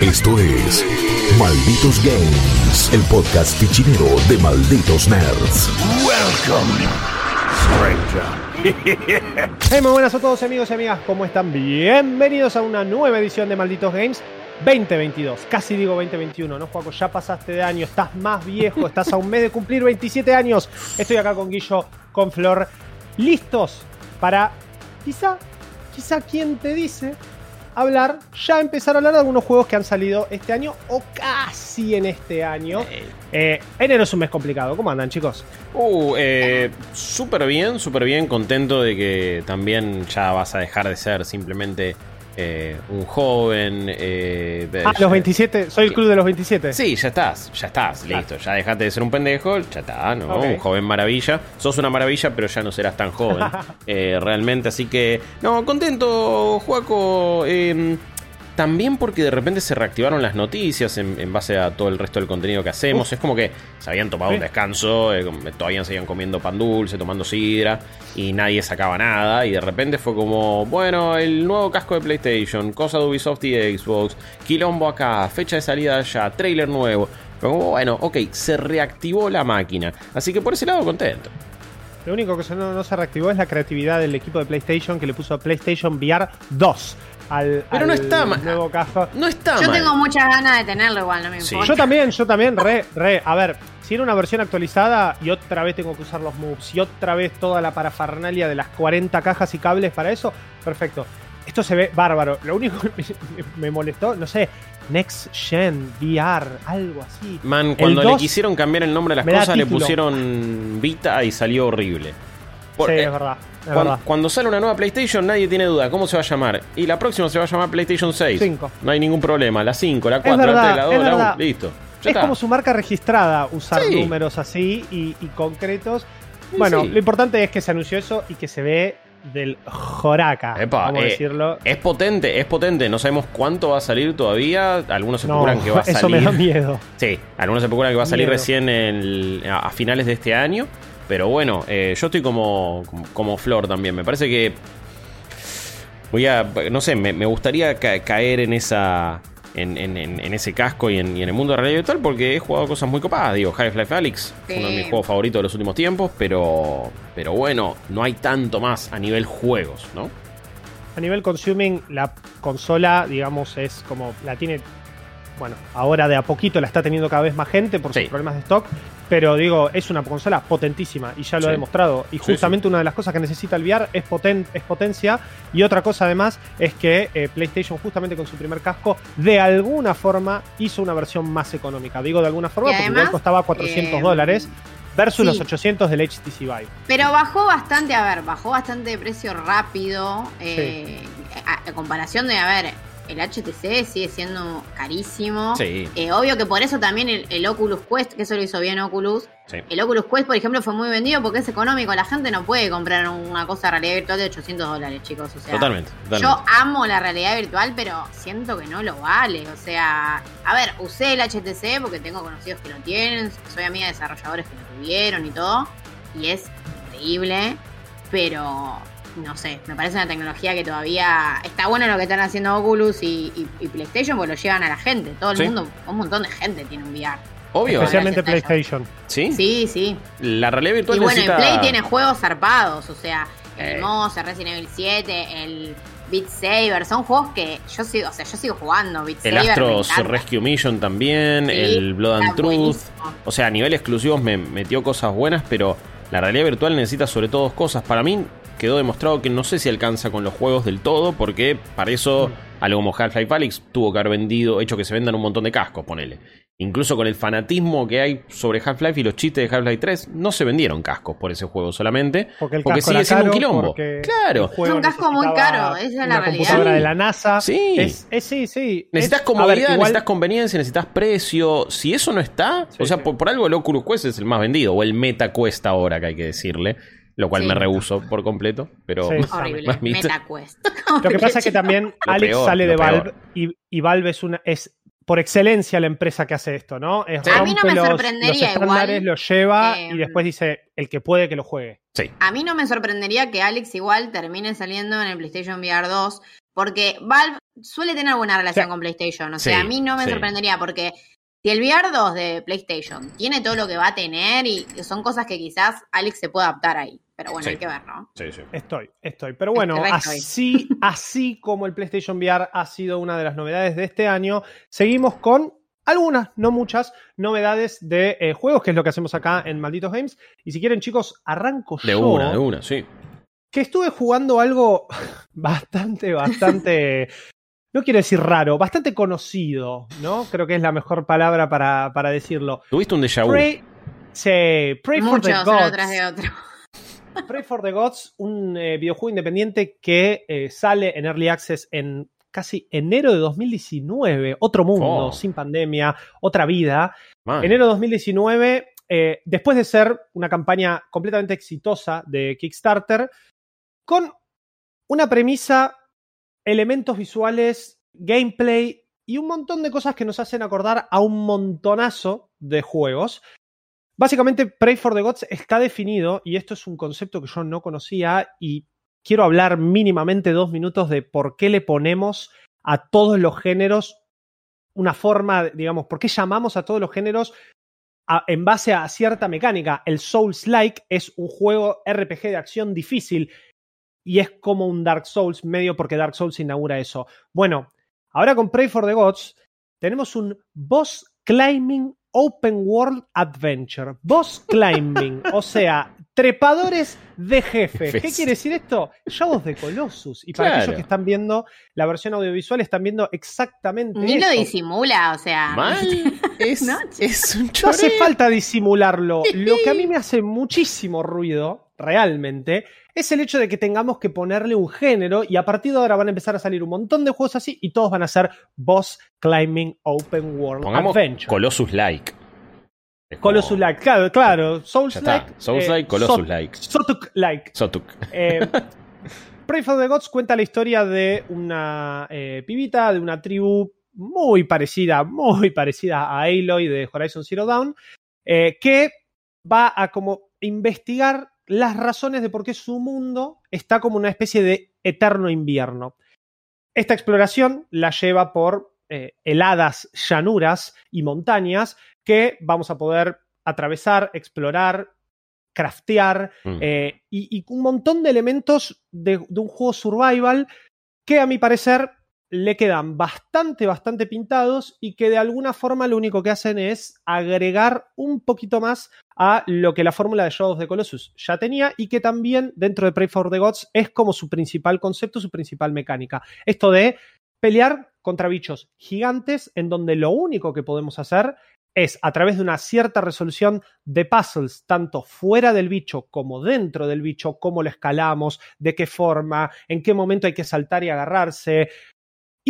Esto es Malditos Games, el podcast fichinero de Malditos Nerds. Welcome, stranger. Hey, muy buenas a todos amigos y amigas, ¿cómo están? Bienvenidos a una nueva edición de Malditos Games 2022. Casi digo 2021, ¿no, Juaco? Ya pasaste de año, estás más viejo, estás a un mes de cumplir 27 años. Estoy acá con Guillo, con Flor, listos para quizá, quizá quien te dice hablar, ya empezar a hablar de algunos juegos que han salido este año o casi en este año. Eh, enero es un mes complicado. ¿Cómo andan, chicos? Uh, eh, súper bien, súper bien, contento de que también ya vas a dejar de ser simplemente eh, un joven. Eh, Ah, ya- los 27, soy el club de los 27. Sí, ya estás, ya estás, listo. Ya dejaste de ser un pendejo, ya está, ¿no? Un joven maravilla. Sos una maravilla, pero ya no serás tan joven. eh, realmente, así que. No, contento, Juaco. También porque de repente se reactivaron las noticias en, en base a todo el resto del contenido que hacemos. Es como que se habían tomado Sí. un descanso, eh, todavía seguían comiendo pan dulce, tomando sidra, y nadie sacaba nada. Y de repente fue como, bueno, el nuevo casco de PlayStation, cosa de Ubisoft y Xbox, quilombo acá, fecha de salida allá, trailer nuevo. Fue como, bueno, ok, se reactivó la máquina. Así que por ese lado contento. Lo único que no, no se reactivó es la creatividad del equipo de PlayStation que le puso PlayStation VR 2 al, Pero no al está mal. nuevo casco. No está Yo mal. tengo muchas ganas de tenerlo igual, no me Sí. importa. Yo también, yo también, re, re. A ver, si era una versión actualizada y otra vez tengo que usar los moves y otra vez toda la parafernalia de las 40 cajas y cables para eso, perfecto. Esto se ve bárbaro. Lo único que me, me molestó, no sé, Next Gen, VR, algo así. Man, El cuando le 2 quisieron cambiar el nombre a las me da cosas, le título. pusieron Vita y salió horrible. Por- sí, eh, es verdad. Es Cuan- verdad. Cuando, sale una nueva PlayStation, nadie tiene duda. ¿Cómo se va a llamar? Y la próxima se va a llamar PlayStation 6. Cinco. No hay ningún problema. La 5, la 4, verdad, la 3, la 2, es la verdad. 1. Listo. Ya es está. como su marca registrada usar Sí. números así y, y concretos. Sí, Bueno, lo importante es que se anunció eso y que se ve del joraca, Epa, eh, decirlo. Es potente, es potente. No sabemos cuánto va a salir todavía. Algunos No, especulan que va a salir. eso me da miedo. Sí, algunos especulan que va a salir Miedo. recién el- a, a finales de este año. Pero bueno, eh, yo estoy como, como, Flor también. Me parece que. Voy a. No sé, me, me gustaría ca- caer en esa. En, en- en- ese casco y en, y en el mundo de realidad virtual porque he jugado cosas muy copadas. Digo, Half-Life Alyx uno de mis juegos favoritos de los últimos tiempos, pero, pero bueno, no hay tanto más a nivel juegos, ¿no? A nivel consuming, la consola, digamos, es como la tiene. Bueno, ahora de a poquito la está teniendo cada vez más gente por sus Sí. problemas de stock. Pero digo, es una consola potentísima y ya lo Sí. ha demostrado. Y Sí, justamente una de las cosas que necesita el VR es, poten- es potencia. Y otra cosa además es que eh, PlayStation, justamente con su primer casco, de alguna forma hizo una versión más económica. Digo de alguna forma Y porque además, igual costaba 400 eh, dólares versus sí. los 800 del HTC Vive. Pero bajó bastante, a ver, bajó bastante de precio rápido. eh, a, a comparación de, a ver, el HTC sigue siendo carísimo. Sí. Eh, obvio que por eso también el, el Oculus Quest, que eso lo hizo bien Oculus. Sí. El Oculus Quest, por ejemplo, fue muy vendido porque es económico. La gente no puede comprar una cosa de realidad virtual de 800 dólares, chicos. O sea, Totalmente. totalmente. Yo amo la realidad virtual, pero siento que no lo vale. O sea, a ver, usé el HTC porque tengo conocidos que lo tienen, soy amiga de desarrolladores que lo tuvieron y todo, y es increíble, pero no sé, me parece una tecnología que todavía está bueno lo que están haciendo Oculus y, y- y PlayStation, porque lo llevan a la gente. Todo el Sí. mundo, un montón de gente tiene un VR. Obvio. Especialmente PlayStation. ¿Sí? Sí, sí. La realidad virtual Y bueno, necesita... en Play tiene juegos zarpados, o sea, el Eh. Monster, Resident Evil 7, el Beat Saber, son juegos que yo sigo, o sea, yo sigo jugando Beat El Saber. Astros. Rescue Mission también, Sí, el Blood and Truth. buenísimo. O sea, a nivel exclusivos me metió cosas buenas, pero la realidad virtual necesita sobre todo dos cosas. Para mí quedó demostrado que no sé si alcanza con los juegos del todo, porque para eso Mm. algo como Half-Life Alyx tuvo que haber vendido, hecho que se vendan un montón de cascos, ponele. Incluso con el fanatismo que hay sobre Half-Life y los chistes de Half-Life 3, no se vendieron cascos por ese juego solamente. Porque el porque casco sigue era siendo un quilombo. Claro. Es un casco muy caro, esa es la una realidad. computadora Sí. de la NASA. Sí. Es, es- sí, sí. Necesitas Es- comodidad, a ver, igual- necesitas conveniencia, necesitas precio. Si eso no está, Sí, o sea, sí. por, por algo el Oculus Quest es el más vendido, o el Meta Quest ahora, que hay que decirle, lo cual Sí. me rehuso por completo, pero Sí. Horrible, Mamita. MetaQuest. Lo que pasa es que también Alex peor, sale de Valve y, y Valve es una es por excelencia la empresa que hace esto, ¿no? Es A mí no rompe me los, sorprendería los estándares, igual, los lleva eh, y después dice el que puede que lo juegue. sí. A mí no me sorprendería que Alex igual termine saliendo en el PlayStation VR 2, porque Valve suele tener buena relación Sí. con PlayStation. O sea, Sí, a mí no me sí. sorprendería porque si el VR 2 de PlayStation tiene todo lo que va a tener y son cosas que quizás Alex se puede adaptar ahí. Pero bueno, Sí. hay que ver, ¿no? Sí, sí. Estoy, estoy. Pero bueno, así, así como el PlayStation VR ha sido una de las novedades de este año, seguimos con algunas, no muchas, novedades de eh, juegos, que es lo que hacemos acá en Malditos Games. Y si quieren, chicos, arranco De yo. una, de una, sí. que estuve jugando algo bastante, bastante, no quiero decir raro, bastante conocido, ¿no? Creo que es la mejor palabra para, para decirlo. Tuviste un déjà vu. Pray, sí, Pray for the Muchos uno Gods. tras de otro. Pray for the Gods, un eh, videojuego independiente que eh, sale en Early Access en casi enero de 2019. Otro mundo, Oh. sin pandemia, otra vida. Man. Enero de 2019, eh, después de ser una campaña completamente exitosa de Kickstarter, con una premisa, elementos visuales, gameplay y un montón de cosas que nos hacen acordar a un montonazo de juegos. Básicamente, Pray for the Gods está definido, y esto es un concepto que yo no conocía, y quiero hablar mínimamente dos minutos de por qué le ponemos a todos los géneros una forma, digamos, por qué llamamos a todos los géneros en base a cierta mecánica. El Souls-like es un juego RPG de acción difícil y es como un Dark Souls medio porque Dark Souls inaugura eso. Bueno, ahora con Pray for the Gods tenemos un boss climbing open world adventure. Boss climbing, o sea, trepadores de jefes. ¿Qué quiere decir esto? Shadows de Colossus. Y para Claro. aquellos que están viendo la versión audiovisual, están viendo exactamente Ni lo disimula, o sea. Mal. Es, No, es un No hace choreo. falta disimularlo. Lo que a mí me hace muchísimo ruido, realmente, es el hecho de que tengamos que ponerle un género y a partir de ahora van a empezar a salir un montón de juegos así y todos van a ser Boss Climbing Open World Pongamos Adventure. Colossus Like. Como- Colossus Like, claro, claro. Souls Like. Souls like, Colossus like. Sotuk Like. Sotuk. Eh, Pray for the Gods cuenta la historia de una eh, pibita, de una tribu muy parecida, muy parecida a Aloy de Horizon Zero Dawn, eh, que va a como investigar las razones de por qué su mundo está como una especie de eterno invierno. Esta exploración la lleva por eh, heladas llanuras y montañas que vamos a poder atravesar, explorar, craftear, Mm. eh, y, y un montón de elementos de, de un juego survival que a mi parecer le quedan bastante, bastante pintados y que de alguna forma lo único que hacen es agregar un poquito más a lo que la fórmula de Shadows the Colossus ya tenía y que también dentro de Pray for the Gods es como su principal concepto, su principal mecánica. Esto de pelear contra bichos gigantes en donde lo único que podemos hacer es a través de una cierta resolución de puzzles, tanto fuera del bicho como dentro del bicho, cómo lo escalamos, de qué forma, en qué momento hay que saltar y agarrarse.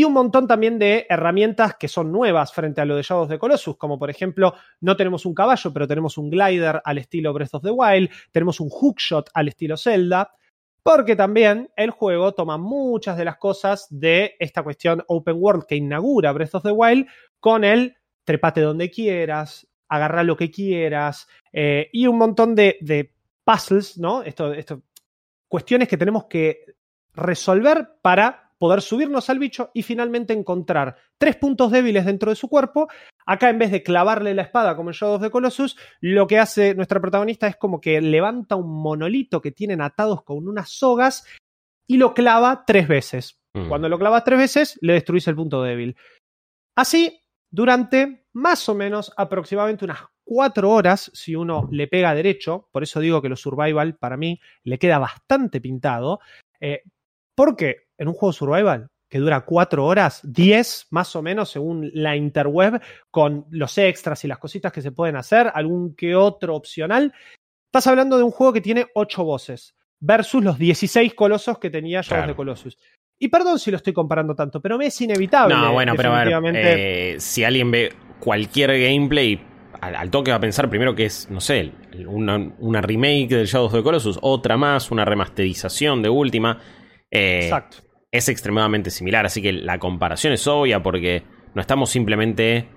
Y un montón también de herramientas que son nuevas frente a lo de Shadows de Colossus, como por ejemplo, no tenemos un caballo, pero tenemos un glider al estilo Breath of the Wild, tenemos un hookshot al estilo Zelda, porque también el juego toma muchas de las cosas de esta cuestión open world que inaugura Breath of the Wild con el trepate donde quieras, agarra lo que quieras, eh, y un montón de, de puzzles, ¿no? Esto, esto, cuestiones que tenemos que resolver para poder subirnos al bicho y finalmente encontrar tres puntos débiles dentro de su cuerpo. Acá, en vez de clavarle la espada como en Shadow of the Colossus, lo que hace nuestra protagonista es como que levanta un monolito que tienen atados con unas sogas y lo clava tres veces. Mm. Cuando lo clavas tres veces, le destruís el punto débil. Así, durante más o menos aproximadamente unas cuatro horas, si uno le pega derecho, por eso digo que lo survival para mí le queda bastante pintado, eh, porque en un juego survival que dura cuatro horas, 10 más o menos según la interweb, con los extras y las cositas que se pueden hacer, algún que otro opcional, estás hablando de un juego que tiene ocho voces versus los 16 colosos que tenía Shadows Claro. de Colossus. Y perdón si lo estoy comparando tanto, pero me es inevitable. No, bueno, pero a ver, eh, si alguien ve cualquier gameplay, al, al toque va a pensar primero que es, no sé, una, una remake del Shadows of the Colossus, otra más, una remasterización de última. Eh, Exacto. Es extremadamente similar, así que la comparación es obvia porque no estamos simplemente...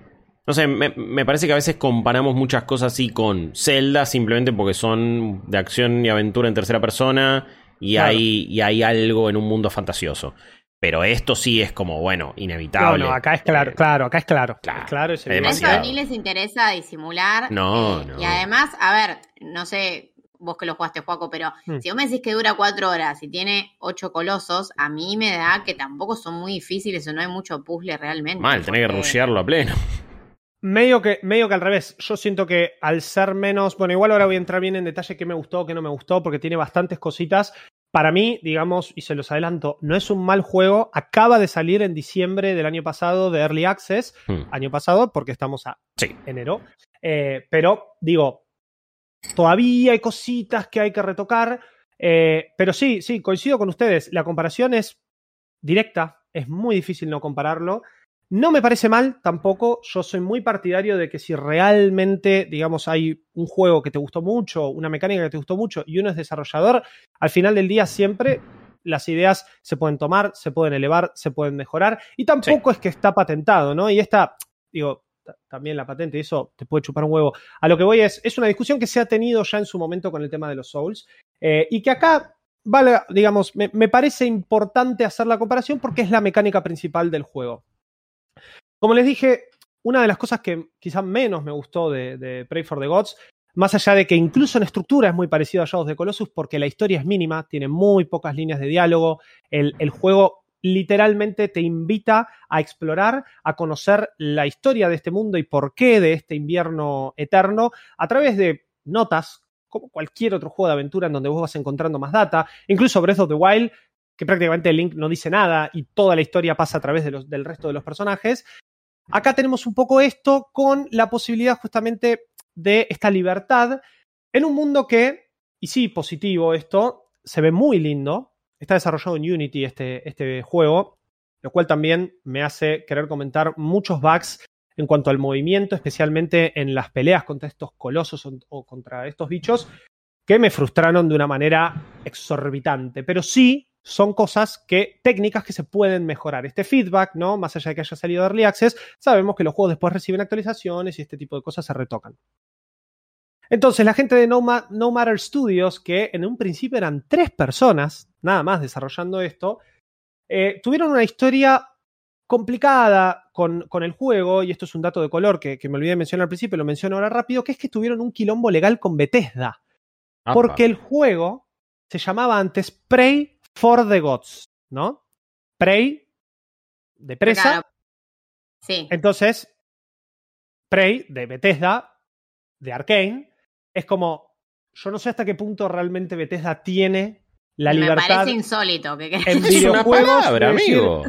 No sé, me, me parece que a veces comparamos muchas cosas así con Zelda simplemente porque son de acción y aventura en tercera persona y, Claro. hay, y hay algo en un mundo fantasioso. Pero esto sí es como, bueno, No, inevitable. no, acá es claro, Eh, claro, acá es claro. claro. Es claro, es. Eso ni les interesa disimular. No, eh, no. Y además, a ver, no sé vos que lo jugaste, Juaco, pero Mm. si vos me decís que dura cuatro horas y tiene ocho colosos, a mí me da que tampoco son muy difíciles o no hay mucho puzzle realmente. Mal, tenés que rushearlo a pleno. Medio que, medio que al revés. Yo siento que al ser menos. Bueno, igual ahora voy a entrar bien en detalle qué me gustó, qué no me gustó, porque tiene bastantes cositas. Para mí, digamos, y se los adelanto, no es un mal juego. Acaba de salir en diciembre del año pasado de Early Access. Hmm. Año pasado, porque estamos a Sí. enero. Eh, pero, digo, todavía hay cositas que hay que retocar. eh, pero sí, sí, coincido con ustedes. La comparación es directa. Es muy difícil no compararlo. No me parece mal tampoco. Yo soy muy partidario de que si realmente, digamos, hay un juego que te gustó mucho, una mecánica que te gustó mucho y uno es desarrollador, al final del día siempre las ideas se pueden tomar, se pueden elevar, se pueden mejorar. Y tampoco es que está patentado, ¿no? Y esta, digo, también la patente, eso te puede chupar un huevo. A lo que voy es, es una discusión que se ha tenido ya en su momento con el tema de los Souls eh, y que acá, vale, digamos, me, me parece importante hacer la comparación porque es la mecánica principal del juego. Como les dije, una de las cosas que quizás menos me gustó de, de Pray for the Gods, más allá de que incluso en estructura es muy parecido a Shadows de Colossus, porque la historia es mínima, tiene muy pocas líneas de diálogo, el, el juego literalmente te invita a explorar, a conocer la historia de este mundo y por qué de este invierno eterno a través de notas, como cualquier otro juego de aventura en donde vos vas encontrando más data, incluso Breath of the Wild, que prácticamente Link no dice nada y toda la historia pasa a través del resto de los personajes. Acá tenemos un poco esto con la posibilidad justamente de esta libertad en un mundo que, y sí, positivo esto, se ve muy lindo. Está desarrollado en Unity este, este juego, lo cual también me hace querer comentar muchos bugs en cuanto al movimiento, especialmente en las peleas contra estos colosos o, contra estos bichos, que me frustraron de una manera exorbitante. Pero sí son cosas que, técnicas que se pueden mejorar. Este feedback, ¿no? Más allá de que haya salido Early Access, sabemos que los juegos después reciben actualizaciones y este tipo de cosas se retocan. Entonces, la gente de No, Ma- No Matter Studios, que en un principio eran tres personas, nada más desarrollando esto, eh, tuvieron una historia complicada con, con el juego, y esto es un dato de color que, que me olvidé de mencionar al principio, lo menciono ahora rápido, que es que tuvieron un quilombo legal con Bethesda, Apa. porque el juego se llamaba antes Prey for the Gods, ¿no? Prey de presa, Claro. Sí. entonces Prey de Bethesda, de Arkane, es como, yo no sé hasta qué punto realmente Bethesda tiene la me libertad parece insólito que en Es una palabra, decir, amigo.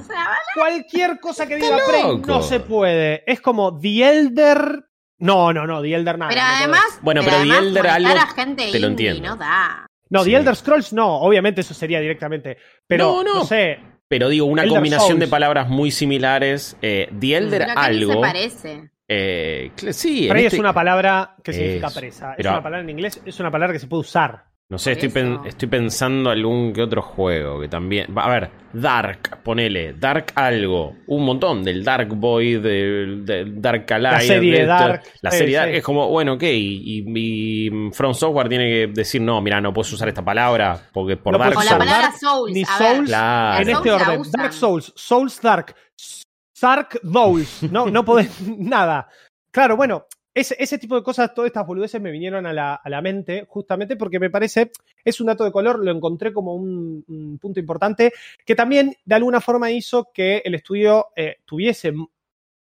Cualquier cosa que diga Prey no se puede. Es como The Elder. No, no, no, The Elder nada. pero no además, Bueno, pero además The Elder algo a gente te lo indie entiendo. no da. No, Sí. The Elder Scrolls no. Obviamente eso sería directamente. Pero No, no, no. sé. Pero digo, una Elder combinación de palabras muy similares. Eh, The Elder que ni se algo. parece. Eh, sí, Prey este- es una palabra que significa presa. Es una palabra en inglés, es una palabra que se puede usar. No sé, estoy, pen- estoy pensando algún que otro juego que también. va, A ver, Dark, ponele. Dark algo. Un montón. Del Dark Boy, del, del Dark Alliance. La serie de. Dark, La sí, serie Dark sí. es como, bueno, ok. Y, y From Software tiene que decir, no, mira, no puedes usar esta palabra porque por No Dark O la Souls. palabra Souls. ni ver. Souls, Claro. en este Souls orden. Dark Souls, Souls Dark, Dark Souls. No, no podés nada. Claro, bueno, ese, tipo de cosas, todas estas boludeces me vinieron a la, mente justamente porque me parece, es un dato de color, lo encontré como un, un punto importante que también de alguna forma hizo que el estudio eh, tuviese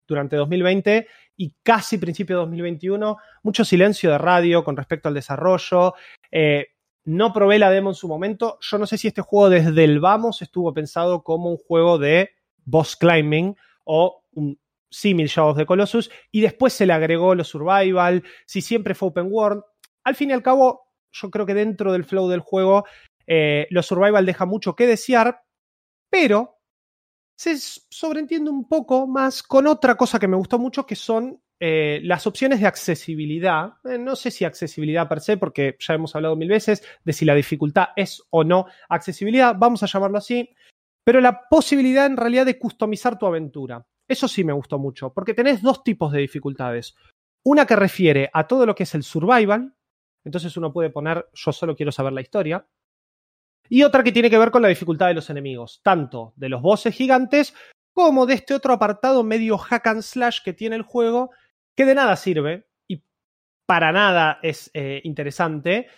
durante 2020 y casi principio de 2021 mucho silencio de radio con respecto al desarrollo. Eh, no probé la demo en su momento. Yo no sé si este juego desde el vamos estuvo pensado como un juego de boss climbing o un símil Shadows de Colossus y después se le agregó lo survival, si siempre fue open world. Al fin y al cabo, yo creo que dentro del flow del juego, eh, lo survival deja mucho que desear, pero se sobreentiende un poco más con otra cosa que me gustó mucho, que son eh, las opciones de accesibilidad. Eh, no sé si accesibilidad per se, porque ya hemos hablado mil veces de si la dificultad es o no accesibilidad, vamos a llamarlo así, pero la posibilidad en realidad de customizar tu aventura. Eso sí me gustó mucho, porque tenés dos tipos de dificultades. Una que refiere a todo lo que es el survival, entonces uno puede poner yo solo quiero saber la historia. y otra que tiene que ver con la dificultad de los enemigos, tanto de los bosses gigantes como de este otro apartado medio hack and slash que tiene el juego, que de nada sirve y para nada es eh, interesante,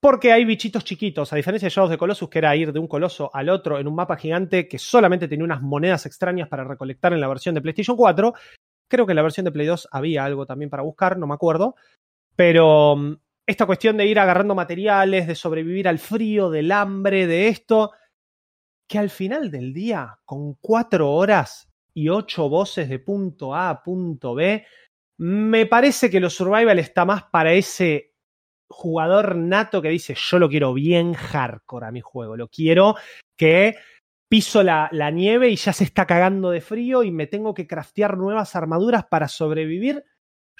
porque hay bichitos chiquitos, a diferencia de Shadows de Colossus, que era ir de un coloso al otro en un mapa gigante que solamente tenía unas monedas extrañas para recolectar en la versión de PlayStation 4. Creo que en la versión de Play 2 había algo también para buscar, no me acuerdo. Pero mm, esta cuestión de ir agarrando materiales, de sobrevivir al frío, del hambre, de esto, que al final del día, con cuatro horas y ocho voces de punto A a punto B, me parece que lo survival está más para ese jugador nato que dice, yo lo quiero bien hardcore a mi juego, lo quiero que piso la, la, nieve y ya se está cagando de frío y me tengo que craftear nuevas armaduras para sobrevivir.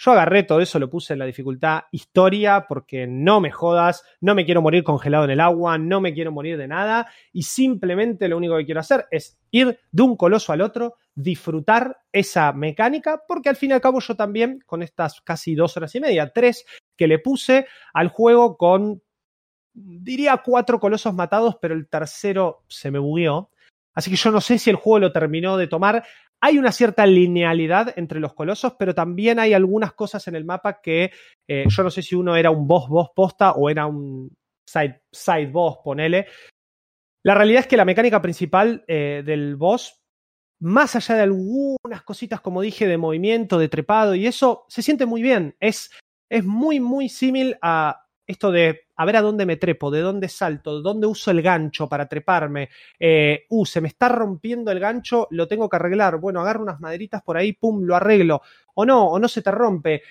Yo agarré todo eso, lo puse en la dificultad historia porque no me jodas, no me quiero morir congelado en el agua, no me quiero morir de nada y simplemente lo único que quiero hacer es ir de un coloso al otro, disfrutar esa mecánica porque al fin y al cabo yo también con estas casi dos horas y media, tres que le puse al juego con, diría, cuatro colosos matados, pero el tercero se me bugueó. Así que yo no sé si el juego lo terminó de tomar. Hay una cierta linealidad entre los colosos, pero también hay algunas cosas en el mapa que eh, yo no sé si uno era un boss boss posta o era un side, side boss, ponele. La realidad es que la mecánica principal eh, del boss, más allá de algunas cositas, como dije, de movimiento, de trepado y eso, se siente muy bien. Es es muy, muy símil a esto de a ver a dónde me trepo, de dónde salto, de dónde uso el gancho para treparme. Eh, uh, se me está rompiendo el gancho, lo tengo que arreglar. Bueno, agarro unas maderitas por ahí, pum, lo arreglo. O no, o no se te rompe.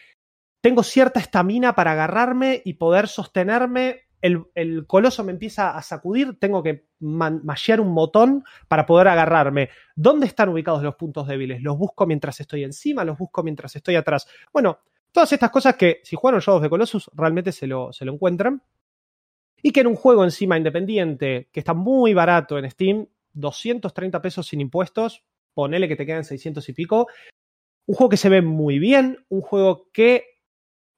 Tengo cierta estamina para agarrarme y poder sostenerme. El, coloso me empieza a sacudir, tengo que mashear un botón para poder agarrarme. ¿Dónde están ubicados los puntos débiles? ¿Los busco mientras estoy encima? ¿Los busco mientras estoy atrás? Bueno, Todas estas cosas que si jugaron Shadows de Colossus realmente se lo, se lo encuentran. Y que en un juego encima independiente, que está muy barato en Steam, 230 pesos sin impuestos, ponele que te quedan 600 y pico. Un juego que se ve muy bien, un juego que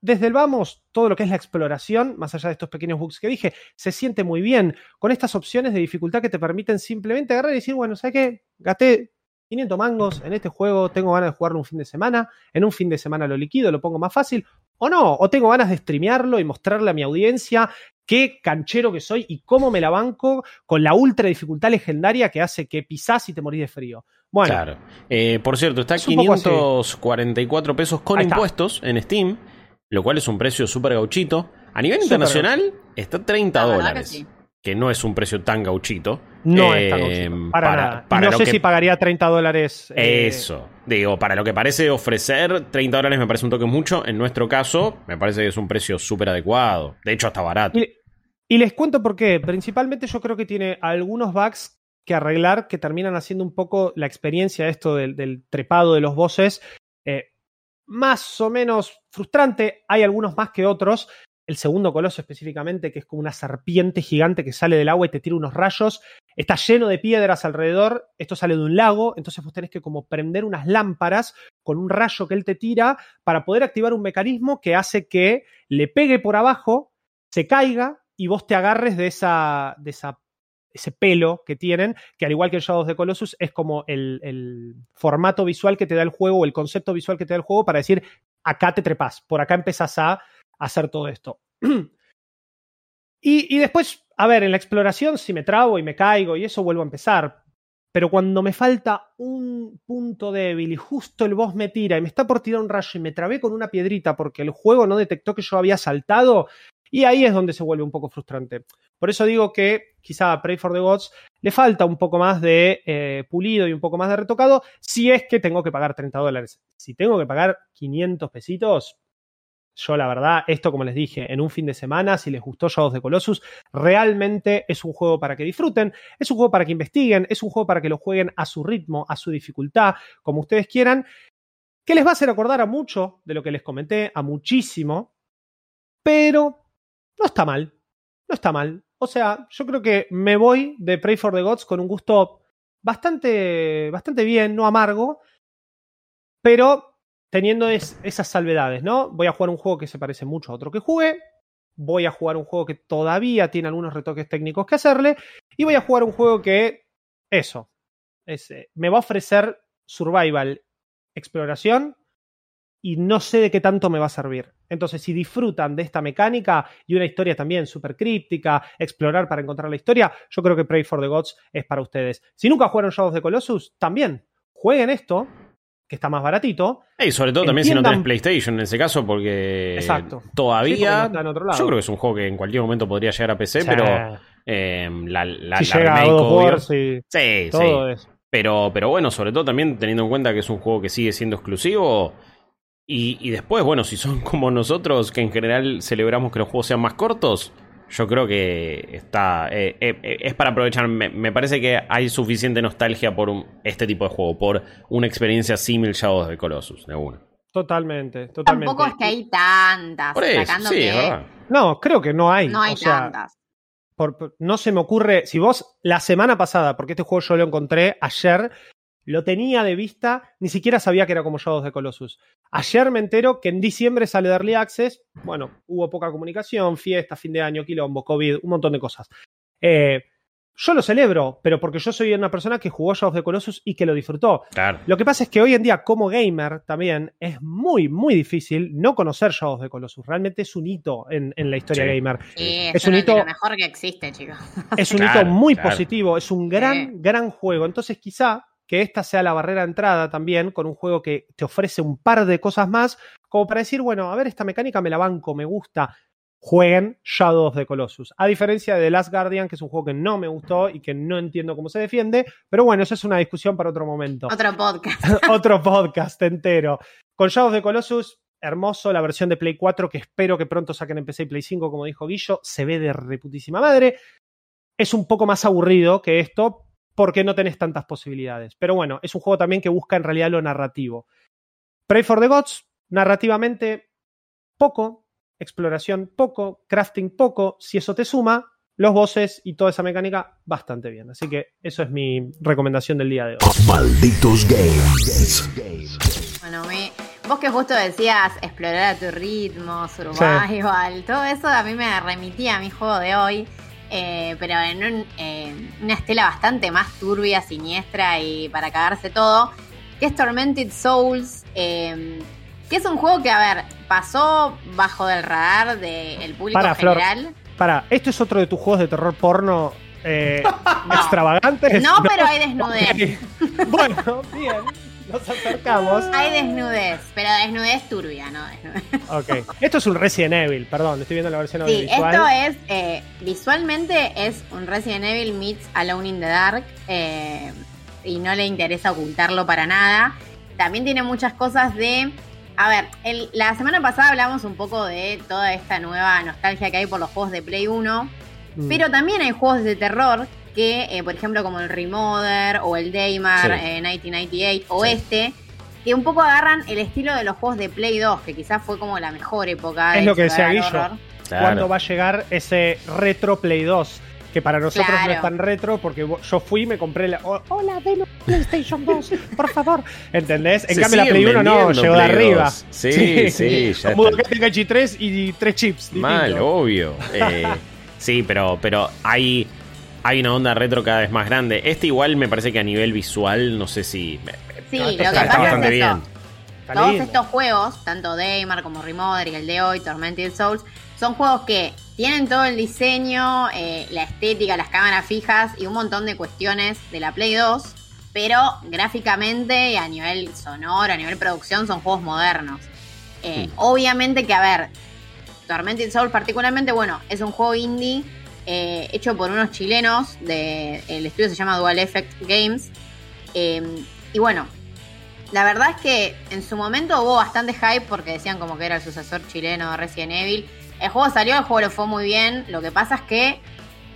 desde el vamos, todo lo que es la exploración, más allá de estos pequeños bugs que dije, se siente muy bien con estas opciones de dificultad que te permiten simplemente agarrar y decir, bueno, ¿sabes qué? Gasté 500 mangos en este juego, tengo ganas de jugarlo un fin de semana, en un fin de semana lo liquido, lo pongo más fácil, o no, o tengo ganas de streamearlo y mostrarle a mi audiencia qué canchero que soy y cómo me la banco con la ultra dificultad legendaria que hace que pisás y te morís de frío. Bueno. Claro. Eh, por cierto, está 544 pesos con impuestos en Steam, lo cual es un precio súper gauchito. A nivel internacional está 30 dólares que no es un precio tan gauchito. No es tan gauchito, em, para, nada. no sé si pagaría 30 dólares. Eh, Eso. Digo, para lo que parece ofrecer, 30 dólares me parece un toque mucho. En nuestro caso, me parece que es un precio súper adecuado. De hecho, hasta barato. Y, les cuento por qué. Principalmente yo creo que tiene algunos bugs que arreglar que terminan haciendo un poco la experiencia esto del, trepado de los bosses eh, más o menos frustrante. Hay algunos más que otros, el segundo coloso específicamente, que es como una serpiente gigante que sale del agua y te tira unos rayos, está lleno de piedras alrededor, esto sale de un lago, entonces vos tenés que como prender unas lámparas con un rayo que él te tira para poder activar un mecanismo que hace que le pegue por abajo, se caiga y vos te agarres de esa, de esa ese pelo que tienen, que al igual que el Shadows de Colossus es como el, el, formato visual que te da el juego o el concepto visual que te da el juego para decir, acá te trepas, por acá empezás a hacer todo esto. y, después, a ver, en la exploración, si me trabo y me caigo y eso, vuelvo a empezar. Pero cuando me falta un punto débil y justo el boss me tira y me está por tirar un rayo y me trabé con una piedrita porque el juego no detectó que yo había saltado, y ahí es donde se vuelve un poco frustrante. Por eso digo que quizá a Pray for the Gods le falta un poco más de eh, pulido y un poco más de retocado si es que tengo que pagar 30 dólares. Si tengo que pagar 500 pesitos, yo, la verdad, esto, como les dije, en un fin de semana, si les gustó Shadows de Colossus, realmente es un juego para que disfruten, es un juego para que investiguen, es un juego para que lo jueguen a su ritmo, a su dificultad, como ustedes quieran, que les va a hacer acordar a mucho de lo que les comenté, a muchísimo, pero no está mal, no está mal. O sea, yo creo que me voy de Pray for the Gods con un gusto bastante, bastante bien, no amargo, pero teniendo esas salvedades, ¿no? Voy a jugar un juego que se parece mucho a otro que jugué. voy a jugar un juego que todavía tiene algunos retoques técnicos que hacerle, y voy a jugar un juego que, eso, es, eh, me va a ofrecer survival, exploración, y no sé de qué tanto me va a servir. Entonces, si disfrutan de esta mecánica y una historia también súper críptica, explorar para encontrar la historia, yo creo que Pray for the Gods es para ustedes. Si nunca jugaron Shadows the Colossus, también jueguen esto, que está más baratito. Y sobre todo también si no tenés PlayStation en ese caso, porque Exacto. Sí, porque todavía. no está en otro lado. yo creo que es un juego que en cualquier momento podría llegar a PC, Sí. pero eh, la, la, si la llega a remake, sí, Sí, todo sí. eso. Pero, pero bueno, sobre todo también teniendo en cuenta que es un juego que sigue siendo exclusivo. Y, y después, bueno, si son como nosotros, que en general celebramos que los juegos sean más cortos, yo creo que está. eh, eh, eh, es para aprovechar. Me, me parece que hay suficiente nostalgia por un- este tipo de juego, por una experiencia similar Shadows de Colossus, de una. Totalmente, totalmente. Tampoco es que hay tantas. Por eso, sacando sí, que es verdad. No, creo que no hay. no hay o sea, tantas. por- por- no se me ocurre. Si vos la semana pasada, porque este juego yo lo encontré ayer, lo tenía de vista, ni siquiera sabía que era como Shadows de Colossus. Ayer me entero que en diciembre sale de Early Access. Bueno, hubo poca comunicación, fiesta, fin de año, quilombo, COVID, un montón de cosas. Eh, yo lo celebro, pero porque yo soy una persona que jugó Shadows de Colossus y que lo disfrutó. Claro. Lo que pasa es que hoy en día, como gamer, también es muy, muy difícil no conocer Shadows de Colossus. Realmente es un hito en, en la historia Sí. gamer. Sí, es es un hito- lo mejor que existe, chicos. Es un Claro, hito muy claro. positivo, es un gran, Sí. gran juego. Entonces, quizá que esta sea la barrera de entrada también, con un juego que te ofrece un par de cosas más, como para decir, bueno, a ver, esta mecánica me la banco, me gusta. Jueguen Shadows de Colossus. A diferencia de The Last Guardian, que es un juego que no me gustó y que no entiendo cómo se defiende, pero bueno, eso es una discusión para otro momento. Otro podcast. otro podcast entero. Con Shadows de Colossus, hermoso, la versión de Play 4 que espero que pronto saquen en PC y Play 5, como dijo Guillo, se ve de reputísima madre. Es un poco más aburrido que esto porque no tenés tantas posibilidades. Pero bueno, es un juego también que busca en realidad lo narrativo. Pray for the Gods, narrativamente, poco, exploración poco, crafting poco, si eso te suma, los bosses y toda esa mecánica bastante bien. Así que eso es mi recomendación del día de hoy. Malditos Games. Bueno, me- vos que justo decías explorar a tu ritmo, survival, todo eso a mí me remitía a mi juego de hoy, eh, pero en un- eh, una estela bastante más turbia, siniestra y para cagarse todo, que es Tormented Souls, eh, que es un juego que, a ver, pasó bajo del radar del público Para, Flor. general. Para, ¿esto es otro de tus juegos de terror porno eh, extravagantes? No, pero hay desnudez. Bueno, bien. Nos acercamos. Hay desnudez, pero desnudez turbia, ¿no? Desnudez. Ok. Esto es un Resident Evil, perdón, estoy viendo la versión Sí, audiovisual. esto es, eh, visualmente es un Resident Evil meets Alone in the Dark eh, y no le interesa ocultarlo para nada. También tiene muchas cosas de... A ver, el- la semana pasada hablamos un poco de toda esta nueva nostalgia que hay por los juegos de Play 1, Mm. pero también hay juegos de terror que, eh, por ejemplo, como el Remoder o el Daymar Sí. eh, 1998 o Sí. este, que un poco agarran el estilo de los juegos de Play 2, que quizás fue como la mejor época. Es lo que decía Guillo. Claro. ¿Cuándo va a llegar ese retro Play 2? Que para nosotros no es tan retro porque yo fui y me compré la. oh, Hola, deme PlayStation 2, por favor. ¿Entendés? En Se cambio, la Play 1 no, llegó de arriba. 2. Sí, sí, ya Un está. Budokai Tenkaichi 3 y tres chips. Mal, obvio. Eh, sí, pero, pero hay, hay una onda retro cada vez más grande. Este igual me parece que a nivel visual, no sé si... Sí, No, lo está- que está pasa bastante es bien. Todos lindo. estos juegos, tanto Daymar como Remoder y el de hoy, Tormented Souls, son juegos que tienen todo el diseño, eh, la estética, las cámaras fijas y un montón de cuestiones de la Play 2, pero gráficamente y a nivel sonoro, a nivel producción, son juegos modernos. Eh, Sí. Obviamente que, a ver, Tormented Souls particularmente, bueno, es un juego indie eh, hecho por unos chilenos, de, el estudio se llama Dual Effect Games, eh, y bueno, la verdad es que en su momento hubo bastante hype porque decían como que era el sucesor chileno de Resident Evil. El juego salió, el juego le fue muy bien. Lo que pasa es que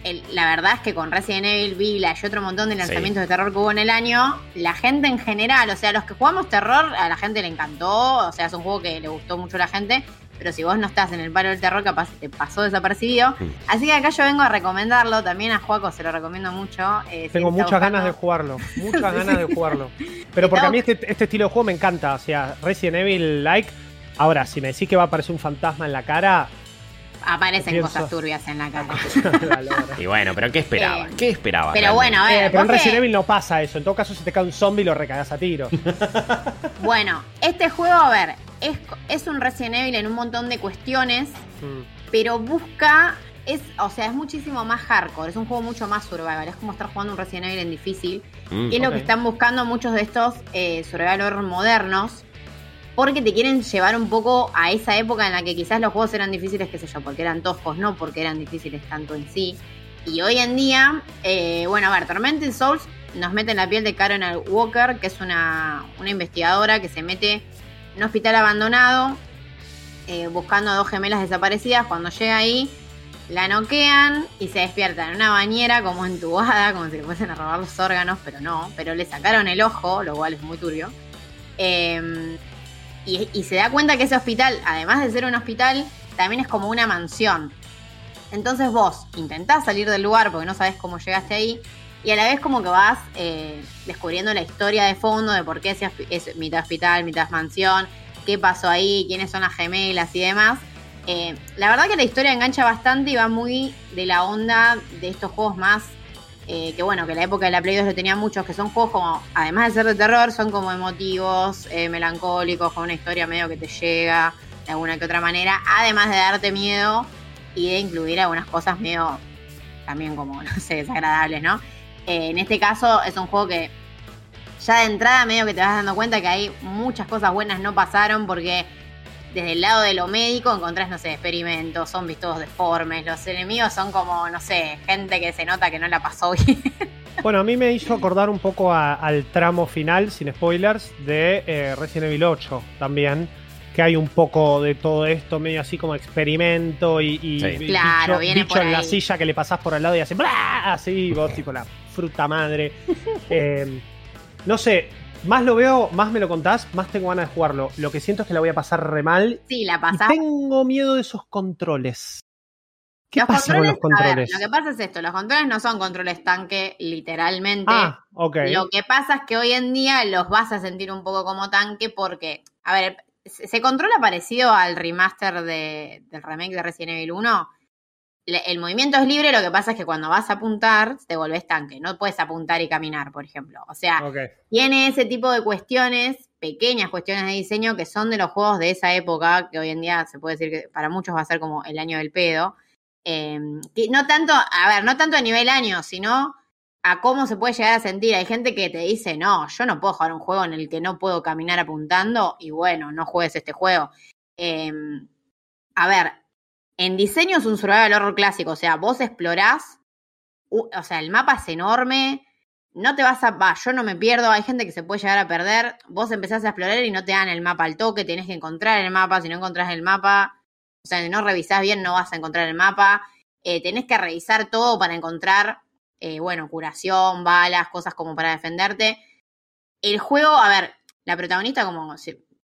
el- la verdad es que con Resident Evil Village y otro montón de lanzamientos de terror que hubo en el año, la gente en general, o sea, los que jugamos terror, a la gente le encantó. O sea, es un juego que le gustó mucho a la gente. Pero si vos no estás en el palo del terror, capaz te pasó desapercibido. Así que acá yo vengo a recomendarlo. También a Juaco se lo recomiendo mucho. eh, Tengo muchas ganas de jugarlo. Muchas ganas de jugarlo. Pero porque a mí este, este estilo de juego me encanta. O sea, Resident Evil like. Ahora, si me decís que va a aparecer un fantasma en la cara, aparecen Pienso- cosas turbias en la cara. Y bueno, pero ¿qué esperaba? Eh, ¿Qué esperaba? Pero bueno, a ver. Eh, pero en que- Resident Evil no pasa eso. En todo caso, si te cae un zombie, lo recagas a tiro. Bueno, este juego, a ver, es, es un Resident Evil en un montón de cuestiones, Mm. pero busca. Es, o sea, es muchísimo más hardcore, es un juego mucho más survival, es como estar jugando un Resident Evil en difícil. Mm. Y es lo que están buscando muchos de estos eh, survival horror modernos. Porque te quieren llevar un poco a esa época en la que quizás los juegos eran difíciles, qué sé yo, porque eran toscos, no porque eran difíciles tanto en sí. Y hoy en día, eh, bueno, a ver, Tormented Souls nos mete en la piel de Karen Walker, que es una, una investigadora que se mete en un hospital abandonado eh, buscando a dos gemelas desaparecidas. Cuando llega ahí, la noquean y se despierta en una bañera como entubada, como si le fuesen a robar los órganos, pero no, pero le sacaron el ojo, lo cual es muy turbio. Eh, y, se da cuenta que ese hospital, además de ser un hospital, también es como una mansión. Entonces vos intentás salir del lugar porque no sabes cómo llegaste ahí. Y a la vez como que vas eh, descubriendo la historia de fondo de por qué ese es mitad hospital, mitad mansión, qué pasó ahí, quiénes son las gemelas y demás. Eh, la verdad que la historia engancha bastante y va muy de la onda de estos juegos más eh, que bueno, que la época de la Play 2 lo tenía muchos, que son juegos como, además de ser de terror, son como emotivos, eh, melancólicos, con una historia medio que te llega de alguna que otra manera, además de darte miedo y de incluir algunas cosas medio también como, no sé, desagradables, ¿no? Eh, en este caso es un juego que ya de entrada medio que te vas dando cuenta que hay muchas cosas buenas no pasaron porque desde el lado de lo médico encontrás, no sé, experimentos, zombies todos deformes, los enemigos son como, no sé, gente que se nota que no la pasó bien. Bueno, a mí me hizo acordar un poco a- al tramo final, sin spoilers, de eh, Resident Evil 8 también. Que hay un poco de todo esto, medio así como experimento y, y Sí. y Claro, bicho, viene bicho por en la silla que le pasás por al lado y hace ¡bla! así, vos tipo la fruta madre. Eh, no sé, más lo veo, más me lo contás, más tengo ganas de jugarlo. Lo que siento es que la voy a pasar re mal Sí, la y pasás. tengo miedo de esos controles. ¿Qué Los pasa con los controles, ver, lo que pasa es esto, los controles no son controles tanque, literalmente. Ah, ok. Lo que pasa es que hoy en día los vas a sentir un poco como tanque porque, a ver, se se controla parecido al remaster de, del remake de Resident Evil 1. Le- El movimiento es libre, lo que pasa es que cuando vas a apuntar te volvés tanque. No puedes apuntar y caminar, por ejemplo. O sea, tiene ese tipo de cuestiones, pequeñas cuestiones de diseño que son de los juegos de esa época, que hoy en día se puede decir que para muchos va a ser como el año del pedo. Eh, que no tanto, a ver, no tanto a nivel año, sino a cómo se puede llegar a sentir. Hay gente que te dice, no, yo no puedo jugar un juego en el que no puedo caminar apuntando, y bueno, no juegues este juego. Eh, a ver, en diseño es un survival horror clásico, o sea, vos explorás, o sea, el mapa es enorme, no te vas a, va, yo no me pierdo, hay gente que se puede llegar a perder, vos empezás a explorar y no te dan el mapa al toque, tenés que encontrar el mapa, si no encontrás el mapa, o sea, si no revisás bien no vas a encontrar el mapa, eh, tenés que revisar todo para encontrar, eh, bueno, curación, balas, cosas como para defenderte. El juego, a ver, la protagonista como,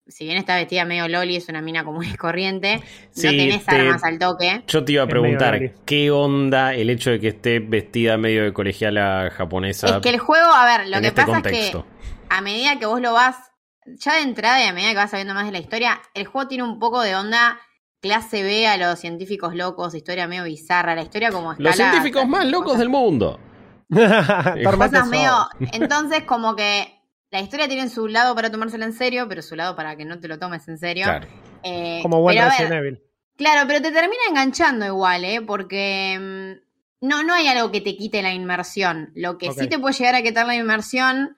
si, bien está vestida medio loli, es una mina común y corriente, Sí, no tenés te- armas al toque. Yo te iba a preguntar. ¿qué onda el hecho de que esté vestida medio de colegiala japonesa Es que el juego, a ver, lo en que este pasa contexto? es que a medida que vos lo vas, ya de entrada y a medida que vas sabiendo más de la historia, el juego tiene un poco de onda clase B a los científicos locos, historia medio bizarra, la historia como Los escala- científicos más locos del mundo. Cosas medio. Entonces, como que la historia tiene su lado para tomársela en serio, pero su lado para que no te lo tomes en serio. Claro. Eh, Como buen Resident Evil. Claro, pero te termina enganchando igual, ¿eh? Porque mm, no, no hay algo que te quite la inmersión. Lo que sí te puede llegar a quitar la inmersión,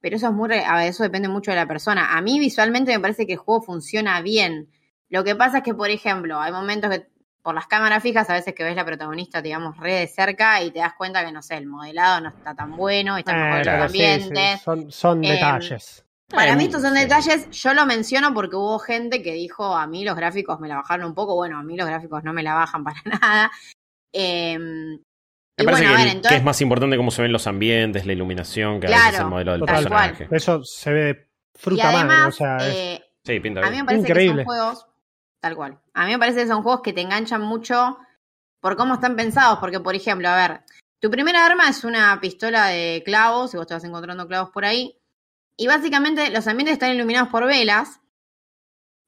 pero eso es muy, re- a ver, eso depende mucho de la persona. A mí visualmente me parece que el juego funciona bien. Lo que pasa es que, por ejemplo, hay momentos que por las cámaras fijas a veces que ves la protagonista, digamos, re de cerca y te das cuenta que, no sé, el modelado no está tan bueno, está mejor Eh, sí, ambientes. sí, Son, son Em, detalles. Para mí estos son sí. detalles, yo lo menciono porque hubo gente que dijo, a mí los gráficos me la bajaron un poco, bueno, a mí los gráficos no me la bajan para nada. Eh, Me y parece bueno, a que, ver, entonces, que es más importante cómo se ven los ambientes, la iluminación, que a Claro, veces el modelo del personaje. Eso se ve y fruta madre. además, O sea, es- eh, Sí, pinta a mí bien. me parece Increíble. que son juegos, tal cual, a mí me parece que son juegos que te enganchan mucho por cómo están pensados, porque por ejemplo, a ver, tu primera arma es una pistola de clavos, y vos te vas encontrando clavos por ahí, y básicamente los ambientes están iluminados por velas,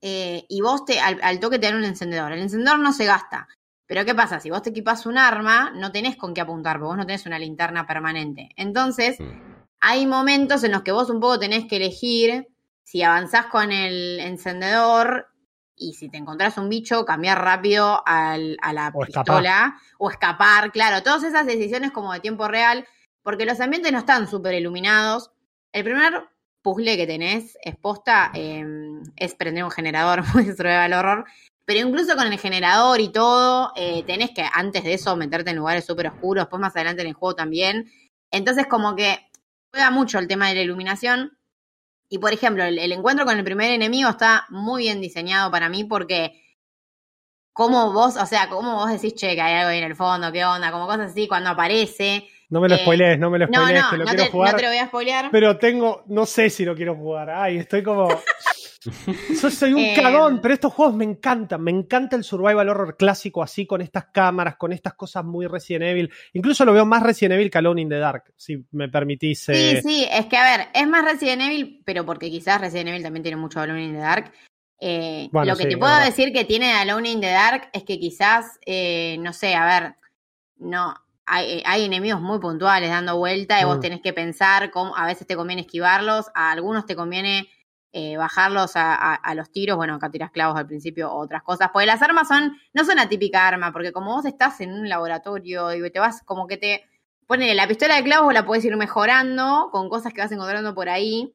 eh, y vos te, al, al toque te dan un encendedor. El encendedor no se gasta. Pero ¿qué pasa? Si vos te equipas un arma, no tenés con qué apuntar, porque vos no tenés una linterna permanente. Entonces, Mm. hay momentos en los que vos un poco tenés que elegir si avanzás con el encendedor y si te encontrás un bicho, cambiar rápido al- a la O escapar. pistola o escapar. Claro, todas esas decisiones como de tiempo real, porque los ambientes no están súper iluminados. El primer puzzle que tenés es posta, eh, es prender un generador, muy survival horror. Pero incluso con el generador y todo, eh, tenés que antes de eso meterte en lugares súper oscuros, después más adelante en el juego también. Entonces como que juega mucho el tema de la iluminación. Y por ejemplo, el, el encuentro con el primer enemigo está muy bien diseñado para mí porque como vos, o sea, como vos decís, che, que hay algo ahí en el fondo, qué onda, como cosas así, cuando aparece. No me lo Eh, spoilees, no me lo No, spoilees, no, que lo no quiero te, jugar. no te lo voy a spoilear. Pero tengo, no sé si lo quiero jugar. Ay, estoy como. Yo soy un Eh, cagón, pero estos juegos me encantan. Me encanta el survival horror clásico así, con estas cámaras, con estas cosas muy Resident Evil. Incluso lo veo más Resident Evil que Alone in the Dark, si me permitís. Sí, eh, sí, es que a ver, es más Resident Evil, pero porque quizás Resident Evil también tiene mucho Alone in the Dark. Eh, Bueno, lo que sí, te puedo verdad. decir que tiene Alone in the Dark es que quizás, eh, no sé, a ver, no, hay, hay enemigos muy puntuales dando vuelta y vos Mm. tenés que pensar cómo, a veces te conviene esquivarlos, a algunos te conviene eh, bajarlos a, a- a los tiros, bueno, acá tirás clavos al principio o otras cosas, porque las armas son, no son la típica arma, porque como vos estás en un laboratorio y te vas como que te, ponele la pistola de clavos la podés ir mejorando con cosas que vas encontrando por ahí.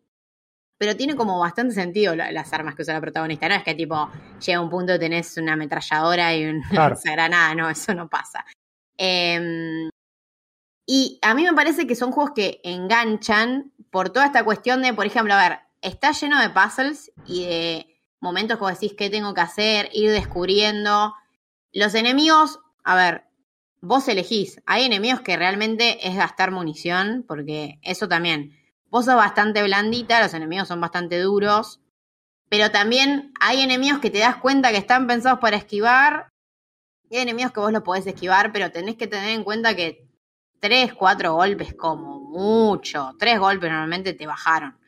Pero tiene como bastante sentido la- las armas que usa la protagonista. No es que tipo llega un punto y tenés una ametralladora y una Claro. granada. No, eso no pasa. Em, y a mí me parece que son juegos que enganchan por toda esta cuestión de, por ejemplo, a ver, está lleno de puzzles y de momentos que decís qué tengo que hacer, ir descubriendo. Los enemigos, a ver, vos elegís. Hay enemigos que realmente es gastar munición, porque eso también. Vos sos bastante blandita, los enemigos son bastante duros. Pero también hay enemigos que te das cuenta que están pensados para esquivar. Y hay enemigos que vos los podés esquivar, pero tenés que tener en cuenta que tres, cuatro golpes como mucho. Tres golpes normalmente te bajaron.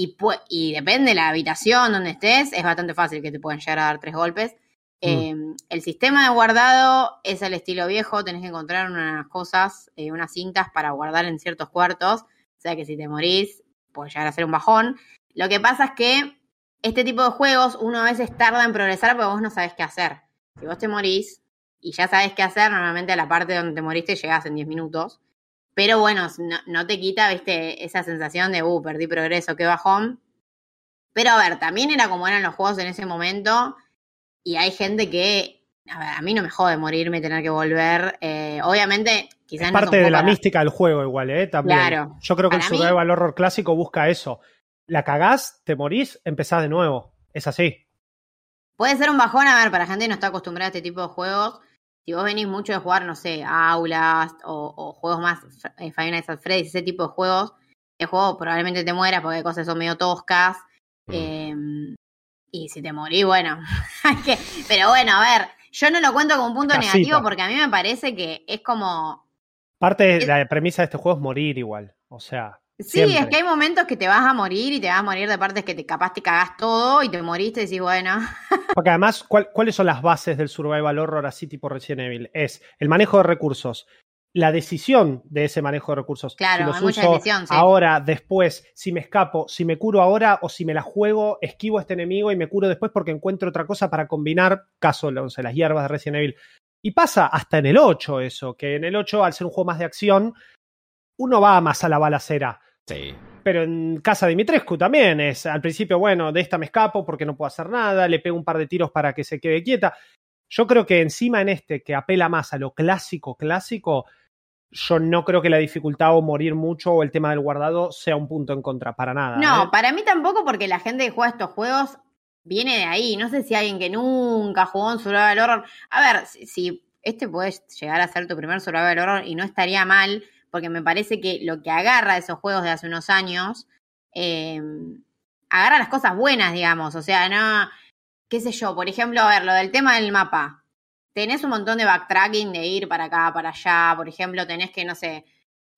Y, y depende de la habitación donde estés, es bastante fácil que te puedan llegar a dar tres golpes. Eh, el sistema de guardado es al estilo viejo, tenés que encontrar unas cosas, eh, unas cintas para guardar en ciertos cuartos. O sea que si te morís, puede llegar a ser un bajón. Lo que pasa es que este tipo de juegos uno a veces tarda en progresar porque vos no sabés qué hacer. Si vos te morís y ya sabés qué hacer, normalmente a la parte donde te moriste llegás en 10 minutos. Pero bueno, no, no te quita, viste, esa sensación de, uh, perdí progreso, qué bajón. Pero a ver, también era como eran los juegos en ese momento. Y hay gente que, a ver, a mí no me jode morirme tener que volver. Eh, obviamente, quizás Es parte de la para- mística del juego igual, ¿eh? También. Claro. Yo creo que el Para mí- survival horror clásico busca eso. La cagás, te morís, empezás de nuevo. Es así. Puede ser un bajón, a ver, para gente que no está acostumbrada a este tipo de juegos. Si vos venís mucho de jugar, no sé, aulas o, o juegos más eh, Five Nights at Freddy's, ese tipo de juegos, el juego probablemente te mueras porque hay cosas son medio toscas. Mm. eh, y si te morís, bueno, que- pero bueno, a ver, yo no lo cuento como un punto Casita. negativo porque a mí me parece que es como Parte de Es- la premisa de este juego es morir igual. O sea, Sí, Siempre. es que hay momentos que te vas a morir y te vas a morir de partes que te capaz te cagás todo y te moriste y decís, bueno, Porque además, ¿cuál- ¿cuáles son las bases del survival horror así tipo Resident Evil? Es el manejo de recursos, la decisión de ese manejo de recursos. Claro, si los hay mucha decisión, sí. ahora, después, si me escapo, si me curo ahora o si me la juego, esquivo a este enemigo y me curo después porque encuentro otra cosa para combinar, caso no sé, las hierbas de Resident Evil. Y pasa hasta en el 8 eso, que en el 8, al ser un juego más de acción, uno va más a la balacera. Sí. Pero en casa de Dimitrescu también es, al principio, bueno, de esta me escapo porque no puedo hacer nada, le pego un par de tiros para que se quede quieta. Yo creo que encima en este, que apela más a lo clásico, clásico, yo no creo que la dificultad o morir mucho o el tema del guardado sea un punto en contra, para nada. no, ¿eh? para mí tampoco porque la gente que juega estos juegos viene de ahí. No sé si alguien que nunca jugó un survival horror. A ver, si, si este puede llegar a ser tu primer survival horror y no estaría mal, porque me parece que lo que agarra esos juegos de hace unos años, eh, agarra las cosas buenas, digamos. O sea, no, qué sé yo, por ejemplo, a ver, lo del tema del mapa. Tenés un montón de backtracking de ir para acá, para allá. Por ejemplo, tenés que, no sé,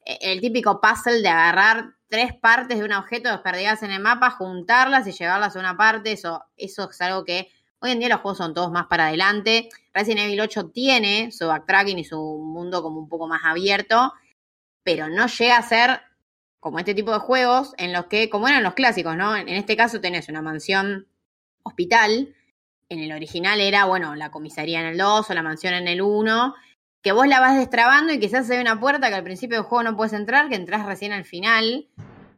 e- el típico puzzle de agarrar tres partes de un objeto desperdigadas en el mapa, juntarlas y llevarlas a una parte, eso, eso es algo que hoy en día los juegos son todos más para adelante. Resident Evil 8 tiene su backtracking y su mundo como un poco más abierto, pero no llega a ser como este tipo de juegos en los que, como eran los clásicos, ¿no? En este caso tenés una mansión hospital, en el original era, bueno, la comisaría en el 2 o la mansión en el 1, que vos la vas destrabando y quizás hay una puerta que al principio del juego no puedes entrar, que entras recién al final.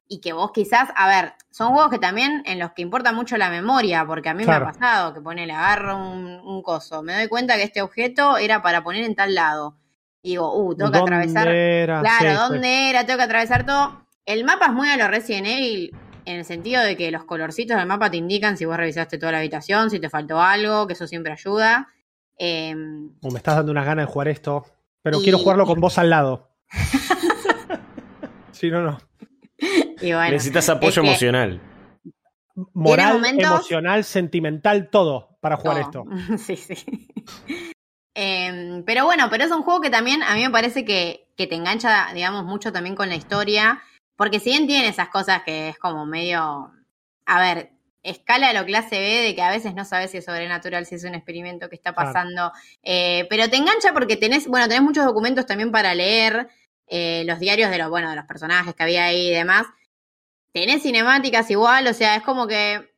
Y que vos quizás, a ver, son juegos que también en los que importa mucho la memoria, porque a mí me ha pasado que pone, le agarro un, coso, me doy cuenta que este objeto era para poner en tal lado. Y digo, uh, tengo que atravesar. Claro, ¿dónde era? Tengo que atravesar todo. El mapa es muy a lo Resident Evil, en el sentido de que los colorcitos del mapa te indican si vos revisaste toda la habitación, si te faltó algo, que eso siempre ayuda. Eh, me estás dando unas ganas de jugar esto, pero quiero jugarlo con vos al lado. si no, no. Necesitas apoyo emocional. Moral, emocional, sentimental, todo para jugar esto. sí, sí. Em, pero bueno, pero es un juego que también a mí me parece que, que, te engancha, digamos, mucho también con la historia. Porque si bien tiene esas cosas que es como medio. A ver, escala lo clase B de que a veces no sabes si es sobrenatural, si es un experimento que está pasando. Eh, pero te engancha porque tenés, bueno, tenés muchos documentos también para leer, eh, los diarios de los, bueno, de los personajes que había ahí y demás. Tenés cinemáticas igual, o sea, es como que.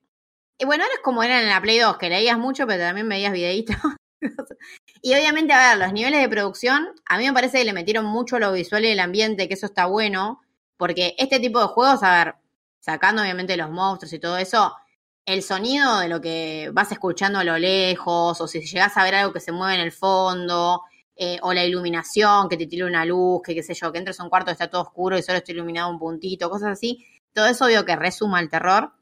Y bueno, ahora es como era en la Play 2, que leías mucho, pero también veías videitos. y obviamente, a ver, los niveles de producción, a mí me parece que le metieron mucho lo visual y el ambiente, que eso está bueno, porque este tipo de juegos, a ver, sacando obviamente los monstruos y todo eso, el sonido de lo que vas escuchando a lo lejos, o si llegas a ver algo que se mueve en el fondo, eh, o la iluminación, que te tira una luz, que qué sé yo, que entres a un cuarto y está todo oscuro y solo está iluminado un puntito, cosas así. Todo eso obvio que resuma el terror.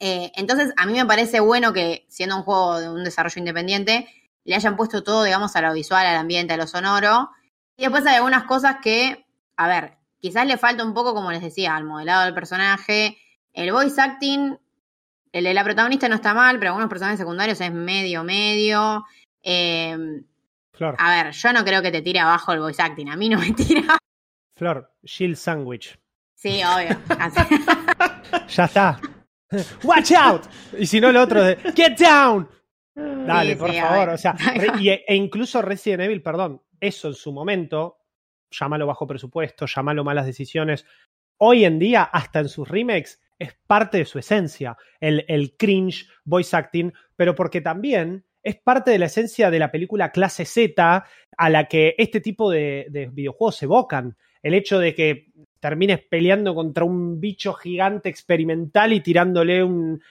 Eh, entonces, a mí me parece bueno que, siendo un juego de un desarrollo independiente, le hayan puesto todo, digamos, a lo visual, al ambiente, a lo sonoro. Y después hay algunas cosas que, a ver, quizás le falta un poco, como les decía, al modelado del personaje. El voice acting el de la protagonista no está mal, pero algunos personajes secundarios es medio, medio. Eh, Flor. A ver, yo no creo que te tire abajo el voice acting. A mí no me tira. Flor, Shield Sandwich. Sí, obvio. ya está. Watch out. Y si no, el otro de Get down. Dale, por favor. O sea, e incluso Resident Evil, perdón, eso en su momento, llámalo bajo presupuesto, llámalo malas decisiones. Hoy en día, hasta en sus remakes, es parte de su esencia, el, el cringe voice acting, pero porque también es parte de la esencia de la película clase Z a la que este tipo de, de, videojuegos evocan. El hecho de que termines peleando contra un bicho gigante experimental y tirándole un.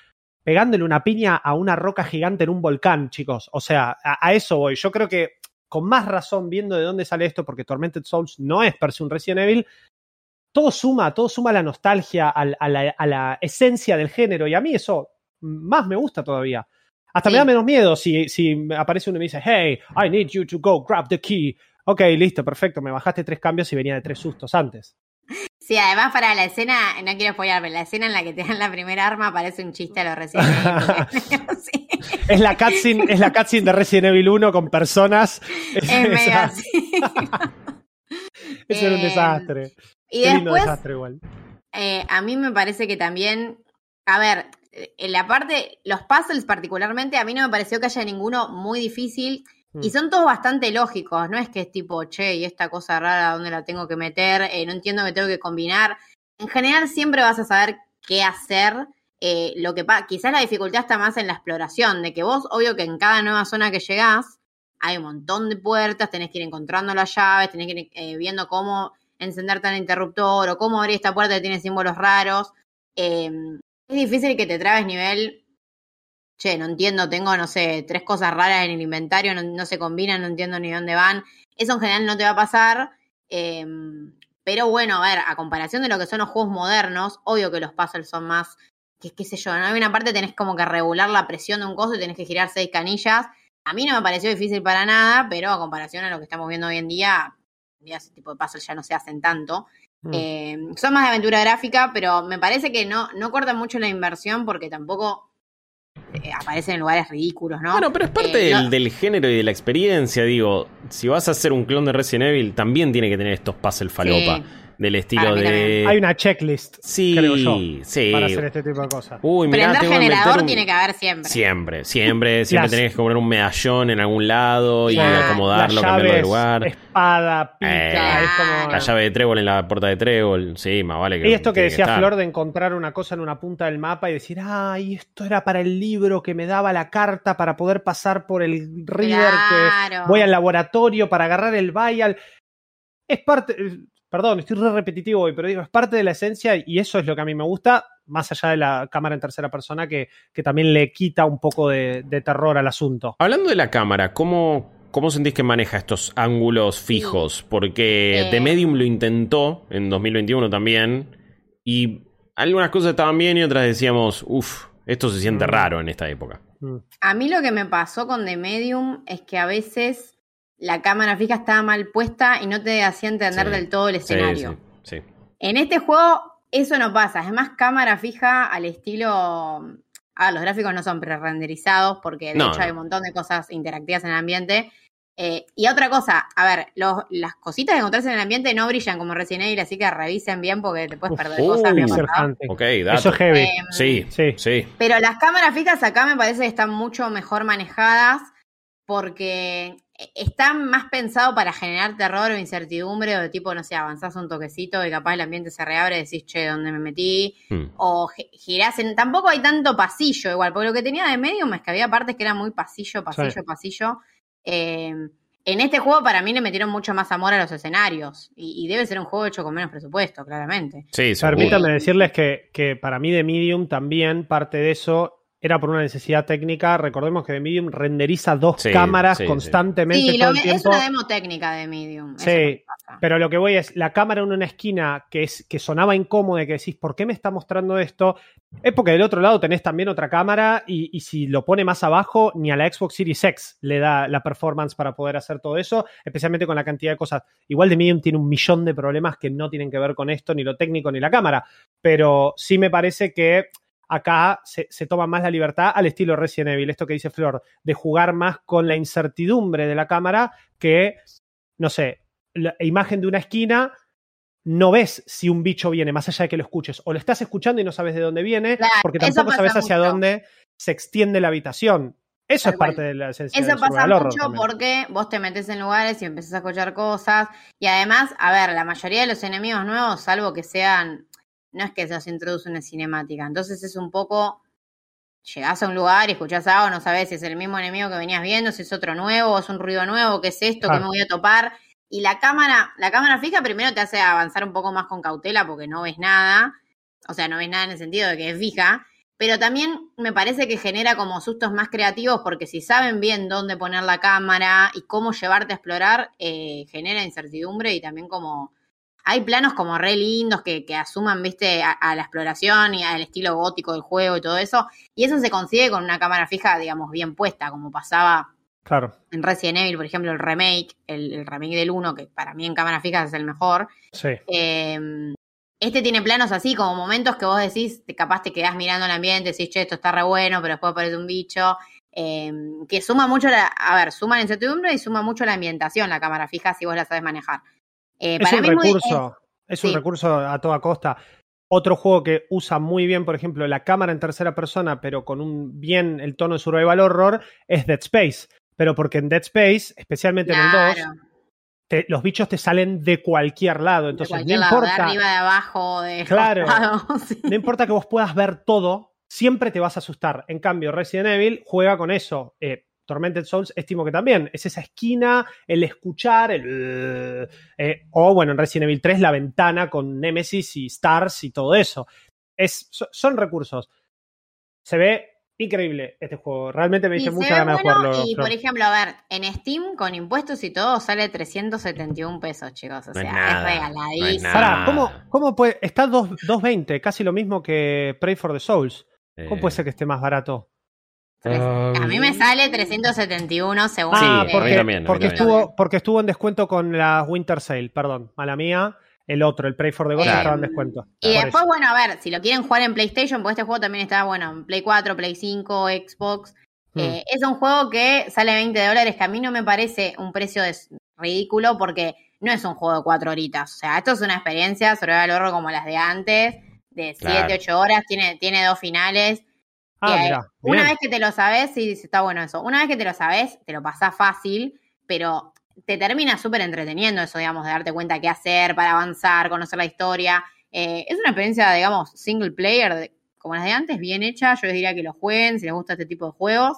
Pegándole una piña a una roca gigante en un volcán, chicos. O sea, a, a eso voy. Yo creo que con más razón, viendo de dónde sale esto, porque Tormented Souls no es per se un Resident Evil, todo suma, todo suma a la nostalgia, a, la, esencia del género, y a mí eso más me gusta todavía. Hasta me da menos miedo si, si aparece uno y me dice, hey, I need you to go grab the key. Ok, listo, perfecto, me bajaste tres cambios y venía de tres sustos antes. Sí, además para la escena, no quiero apoyarme, la escena en la que te dan la primera arma parece un chiste a lo Resident Evil. Es la cutscene, es la cutscene de Resident Evil 1 con personas. Es, medio así. Eso era un desastre. Y después, eh, a mí me parece que también, a ver, en la parte, los puzzles particularmente, a mí no me pareció que haya ninguno muy difícil. Y hmm. son todos bastante lógicos, no es que es tipo, che, y esta cosa rara, ¿dónde la tengo que meter? Eh, no entiendo que tengo que combinar. En general siempre vas a saber qué hacer. Eh, lo que quizás la dificultad está más en la exploración, de que vos, obvio que en cada nueva zona que llegás, hay un montón de puertas, tenés que ir encontrando las llaves, tenés que ir viendo cómo encender tal interruptor o cómo abrir esta puerta que tiene símbolos raros. Em, es difícil que te trabes nivel. Che, no entiendo, tengo, no sé, tres cosas raras en el inventario, no, se combinan, no entiendo ni dónde van. Eso en general no te va a pasar. Em, pero bueno, a ver, a comparación de lo que son los juegos modernos, obvio que los puzzles son más, que qué sé yo, ¿no? Hay una parte tenés como que regular la presión de un coso y tenés que girar seis canillas. A mí no me pareció difícil para nada, pero a comparación a lo que estamos viendo hoy en día, ese tipo de pasos ya no se hacen tanto. Mm. Eh, son más de aventura gráfica, pero me parece que no, no cortan mucho la inversión porque tampoco eh, aparecen en lugares ridículos, ¿no? Bueno, pero es parte eh, del, género y de la experiencia, digo. Si vas a hacer un clon de Resident Evil, también tiene que tener estos puzzles falopa. Del estilo de. Hay una checklist, Sí, creo yo, sí. para hacer este tipo de cosas. Uy, mirá, Prender generador un- tiene que haber siempre. Siempre, siempre, siempre Las- tenés que poner un medallón en algún lado y Claro. acomodarlo, cambiarlo de lugar. espada, pica, Eh, es como... La llave de trébol en la puerta de trébol. Sí, más vale que. Y esto que decía. Flor de encontrar una cosa en una punta del mapa y decir, ay, esto era para el libro que me daba la carta para poder pasar por el river, Claro. que voy al laboratorio para agarrar el vial. Es parte, perdón, estoy re repetitivo hoy, pero digo, es parte de la esencia y eso es lo que a mí me gusta, más allá de la cámara en tercera persona, que, que también le quita un poco de, de terror al asunto. Hablando de la cámara, ¿cómo, cómo sentís que maneja estos ángulos fijos? Porque Eh. The Medium lo intentó en 2021 también. Y algunas cosas estaban bien y otras decíamos, uff, esto se siente Mm. raro en esta época. Mm. A mí lo que me pasó con The Medium es que a veces la cámara fija estaba mal puesta y no te hacía entender Sí. del todo el escenario. sí, sí. En este juego eso no pasa, es más cámara fija al estilo... Ah, los gráficos no son pre-renderizados porque de No, hecho no. hay un montón de cosas interactivas en el ambiente. Eh, y otra cosa, a ver, los- las cositas que encontrás en el ambiente no brillan como Resident Evil, así que revisen bien porque te puedes perder Uh, cosas. me ha Pixel pasado. hunting. Ok, dato. Eso es heavy. Em, Sí, Sí. sí. Pero las cámaras fijas acá me parece que están mucho mejor manejadas porque están más pensados para generar terror o incertidumbre o de tipo, no sé, avanzás un toquecito y capaz el ambiente se reabre y decís, che, ¿dónde me metí? Hmm. O gi- girás en... Tampoco hay tanto pasillo igual, porque lo que tenía de Medium es que había partes que eran muy pasillo, pasillo, Sí. pasillo. Eh, en este juego para mí le metieron mucho más amor a los escenarios y, y debe ser un juego hecho con menos presupuesto, claramente. Sí. Permítanme decirles que, que para mí de Medium también parte de eso era por una necesidad técnica. Recordemos que de Medium renderiza dos Sí, cámaras sí, constantemente Sí, todo lo- el es tiempo. una demo técnica de Medium. Sí, es. Pero lo que voy es, la cámara en una esquina que, es, que sonaba incómoda y que decís, ¿por qué me está mostrando esto? Es porque del otro lado tenés también otra cámara y, y si lo pone más abajo, ni a la Xbox Series X le da la performance para poder hacer todo eso, especialmente con la cantidad de cosas. Igual de Medium tiene un millón de problemas que no tienen que ver con esto, ni lo técnico, ni la cámara. Pero sí me parece que acá se, se toma más la libertad al estilo Resident Evil, esto que dice Flor, de jugar más con la incertidumbre de la cámara que, no sé, la imagen de una esquina, no ves si un bicho viene, más allá de que lo escuches, o lo estás escuchando y no sabes de dónde viene, Claro, porque tampoco sabes hacia mucho. dónde se extiende la habitación. Eso es parte de la esencia Eso pasa mucho también. porque vos te metes en lugares y empezás a escuchar cosas. Y además, a ver, la mayoría de los enemigos nuevos, salvo que sean. No es que se introduce una cinemática. Entonces es un poco. Llegás a un lugar y escuchás algo, no sabés si es el mismo enemigo que venías viendo, si es otro nuevo, es un ruido nuevo, qué es esto, qué Claro. me voy a topar. Y la cámara, la cámara fija primero te hace avanzar un poco más con cautela porque no ves nada. O sea, no ves nada en el sentido de que es fija. Pero también me parece que genera como sustos más creativos porque si saben bien dónde poner la cámara y cómo llevarte a explorar, eh, genera incertidumbre y también como... Hay planos como re lindos que, que asuman, viste, a, a la exploración y al estilo gótico del juego y todo eso. Y eso se consigue con una cámara fija, digamos, bien puesta, como pasaba Claro, en Resident Evil, por ejemplo, el remake, el, el remake del 1, que para mí en cámara fija es el mejor. sí. Eh, este tiene planos así, como momentos que vos decís, capaz te quedás mirando el ambiente, decís, che, esto está re bueno, pero después aparece un bicho. eh, que suma mucho la. A ver, suma la incertidumbre y suma mucho la ambientación, la cámara fija, si vos la sabes manejar. Eh, Es un mí recurso, es, un sí. recurso a toda costa. Otro juego que usa muy bien, por ejemplo, la cámara en tercera persona, pero con un bien el tono de survival horror, es Dead Space. Pero porque en Dead Space, especialmente en el 2, Claro, te- los bichos te salen de cualquier lado. de Entonces, no cualquier lado, de importa, arriba, de abajo, de Claro. costado, sí. no importa que vos puedas ver todo, siempre te vas a asustar. En cambio, Resident Evil juega con eso. Eh, Tormented Souls estimo que también. Es esa esquina, el escuchar, el... eh, o bueno, en Resident Evil 3 la ventana con Nemesis y Stars y todo eso. Es, so- son recursos. Se ve increíble este juego. Realmente me se mucha ganas de jugarlo. Y Flor. por ejemplo, a ver, en Steam con impuestos y todo sale 371 pesos, chicos. O No es sea, nada, es no regaladísimo. es nada. Pará, ¿cómo, ¿cómo puede...? Está dos- 2.20, casi lo mismo que Pray for the Souls. ¿Cómo Eh, puede ser que esté más barato? A mí me sale 371 según. Sí, el- a mí porque, también, porque estuvo, porque estuvo en descuento con la Winter Sale, perdón, mala mía. El otro, el Pray for the Ghost, Claro. estaba en descuento. Y después, eso. bueno, a ver, si lo quieren jugar en PlayStation, porque este juego también está, bueno, en Play 4, Play 5, Xbox. Hmm. Eh, es un juego que sale 20 dólares, que a mí no me parece un precio ridículo, porque no es un juego de cuatro horitas. O sea, esto es una experiencia sobre el horror como las de antes, de siete, Claro. ocho horas, tiene, tiene dos finales. Ah, que una bien. vez que te lo sabes, sí, sí, está bueno eso. Una vez que te lo sabes, te lo pasás fácil, pero te termina súper entreteniendo eso, digamos, de darte cuenta qué hacer para avanzar, conocer la historia. Eh, es una experiencia, digamos, single player, de- como las de antes, bien hecha. Yo les diría que lo jueguen si les gusta este tipo de juegos.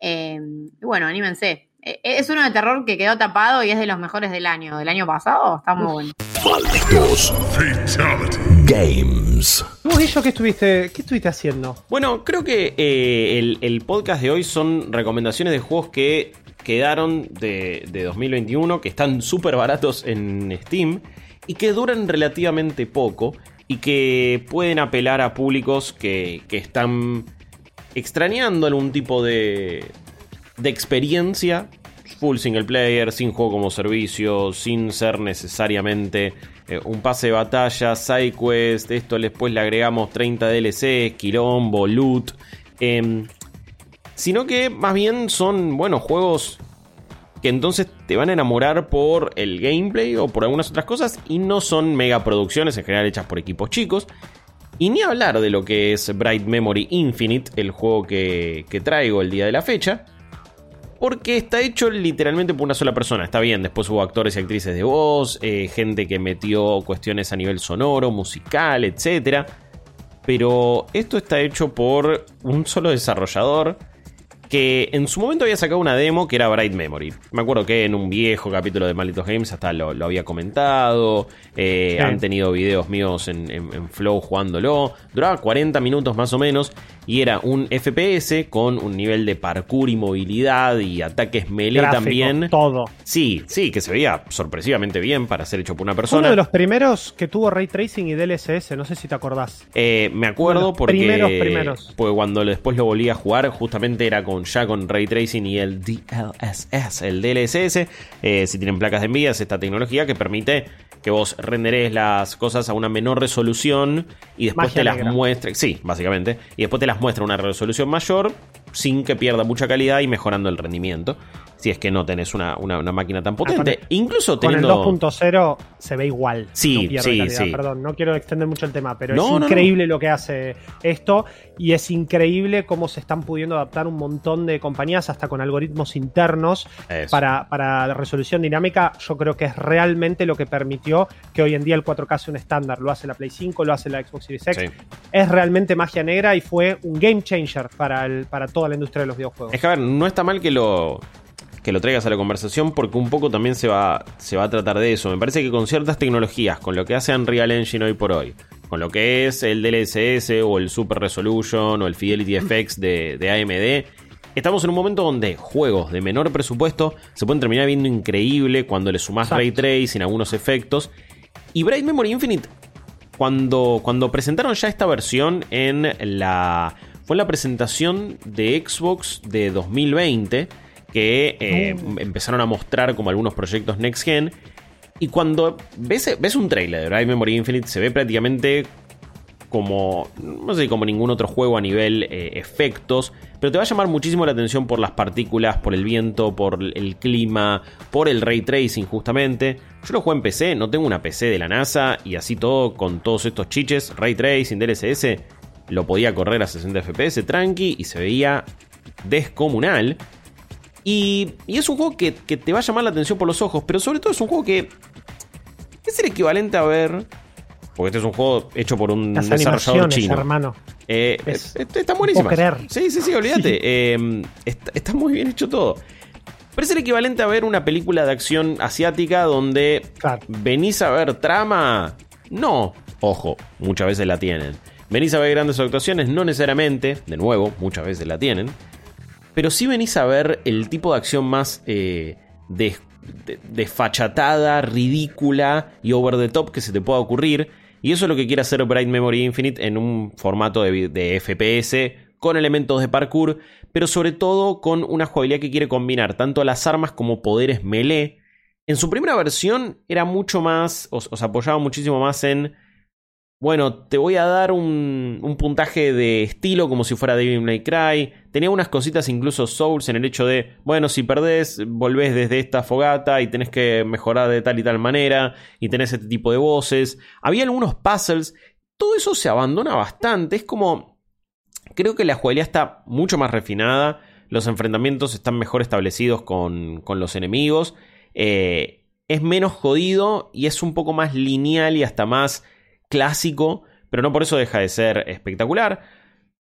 Eh, y bueno, anímense. Eh, Es uno de terror que quedó tapado y es de los mejores del año. Del año pasado, está muy bueno. Malditos Games. ¿Vos, Guillo, qué estuviste, qué estuviste haciendo? Bueno, creo que eh, el, el podcast de hoy son recomendaciones de juegos que quedaron de, de 2021, que están súper baratos en Steam y que duran relativamente poco y que pueden apelar a públicos que, que están extrañando algún tipo de, de experiencia full single player, sin juego como servicio, sin ser necesariamente eh, un pase de batalla, side quest, esto después le agregamos 30 DLC, quilombo, loot, em, sino que más bien son, bueno, juegos que entonces te van a enamorar por el gameplay o por algunas otras cosas y no son megaproducciones en general hechas por equipos chicos. Y ni hablar de lo que es Bright Memory Infinite, el juego que, que traigo el día de la fecha. Porque está hecho literalmente por una sola persona. Está bien, después hubo actores y actrices de voz, eh, gente que metió cuestiones a nivel sonoro, musical, etc. Pero esto está hecho por un solo desarrollador que en su momento había sacado una demo que era Bright Memory. Me acuerdo que en un viejo capítulo de Malditos Games hasta lo, lo había comentado. eh, Sí. Han tenido videos míos en, en- en Flow jugándolo. Duraba 40 minutos más o menos. Y era un FPS con un nivel de parkour y movilidad y ataques melee también. Todo. Sí, sí, que se veía sorpresivamente bien para ser hecho por una persona. uno de los primeros que tuvo ray tracing y DLSS, no sé si te acordás. Eh, me acuerdo porque, primeros, primeros. porque cuando después lo volví a jugar, justamente era con ya con Ray Tracing y el DLSS, el DLSS. Eh, si tienen placas de Nvidia, es esta tecnología que permite que vos renderes las cosas a una menor resolución y después Magia te las negra. muestre. Sí, básicamente. Y después te las muestra a una resolución mayor sin que pierda mucha calidad y mejorando el rendimiento. Si es que no tenés una, una- una máquina tan potente. Incluso Con el teniendo. 2.0 se ve igual. Sí, no sí, sí. Perdón, no quiero extender mucho el tema, pero No, es no. increíble lo que hace esto y es increíble cómo se están pudiendo adaptar un montón de compañías hasta con algoritmos internos para, para resolución dinámica. Yo creo que es realmente lo que permitió que hoy en día el 4K sea un estándar. Lo hace la Play 5, lo hace la Xbox Series X. Sí. Es realmente magia negra y fue un game changer para, el, para toda la industria de los videojuegos. Es que a ver, no está mal que lo, que lo traigas a la conversación porque un poco también se va, se va a tratar de eso. Me parece que con ciertas tecnologías, con lo que hace Unreal Engine hoy por hoy, con lo que es el DLSS o el Super Resolution o el Fidelity FX de, de AMD, estamos en un momento donde juegos de menor presupuesto se pueden terminar viendo increíble cuando le sumás Exacto. ray tracing, algunos efectos. Y Bright Memory Infinite cuando, cuando presentaron ya esta versión en la. Fue en la presentación de Xbox de 2020. Que eh, empezaron a mostrar como algunos proyectos Next Gen. Y cuando ves, ves un trailer de Bright Memory Infinite, se ve prácticamente como. No sé, como ningún otro juego a nivel eh, efectos. Pero te va a llamar muchísimo la atención por las partículas, por el viento, por el clima, por el ray tracing, justamente. Yo lo juego en PC, no tengo una PC de la NASA y así todo, con todos estos chiches, ray tracing, DLSS, lo podía correr a 60 FPS tranqui y se veía descomunal. Y, y es un juego que, que te va a llamar la atención por los ojos, pero sobre todo es un juego que es el equivalente a ver. Porque este es un juego hecho por un Las desarrollador chino. hermano. Eh, Es- están buenísimas. puedo creer. Sí, sí, sí, olvídate. Eh, está, está muy bien hecho todo. Pero es el equivalente a ver una película de acción asiática donde Claro. venís a ver trama. No, ojo, muchas veces la tienen. Venís a ver grandes actuaciones, no necesariamente, de nuevo, muchas veces la tienen. Pero sí venís a ver el tipo de acción más eh, des- de- desfachatada, ridícula y over the top que se te pueda ocurrir. Y eso es lo que quiere hacer Bright Memory Infinite en un formato de, FPS con elementos de parkour, pero sobre todo con una jugabilidad que quiere combinar tanto las armas como poderes melee. En su primera versión era mucho más, os apoyaba muchísimo más en bueno, te voy a dar un, un, puntaje de estilo como si fuera Devil May Cry. Tenía unas cositas incluso Souls en el hecho de, bueno, si perdés, volvés desde esta fogata y tenés que mejorar de tal y tal manera y tenés este tipo de voces. Había algunos puzzles. Todo eso se abandona bastante. Es como... Creo que la jugabilidad está mucho más refinada. Los enfrentamientos están mejor establecidos con, con los enemigos. Eh, es menos jodido y es un poco más lineal y hasta más clásico, pero no por eso deja de ser espectacular.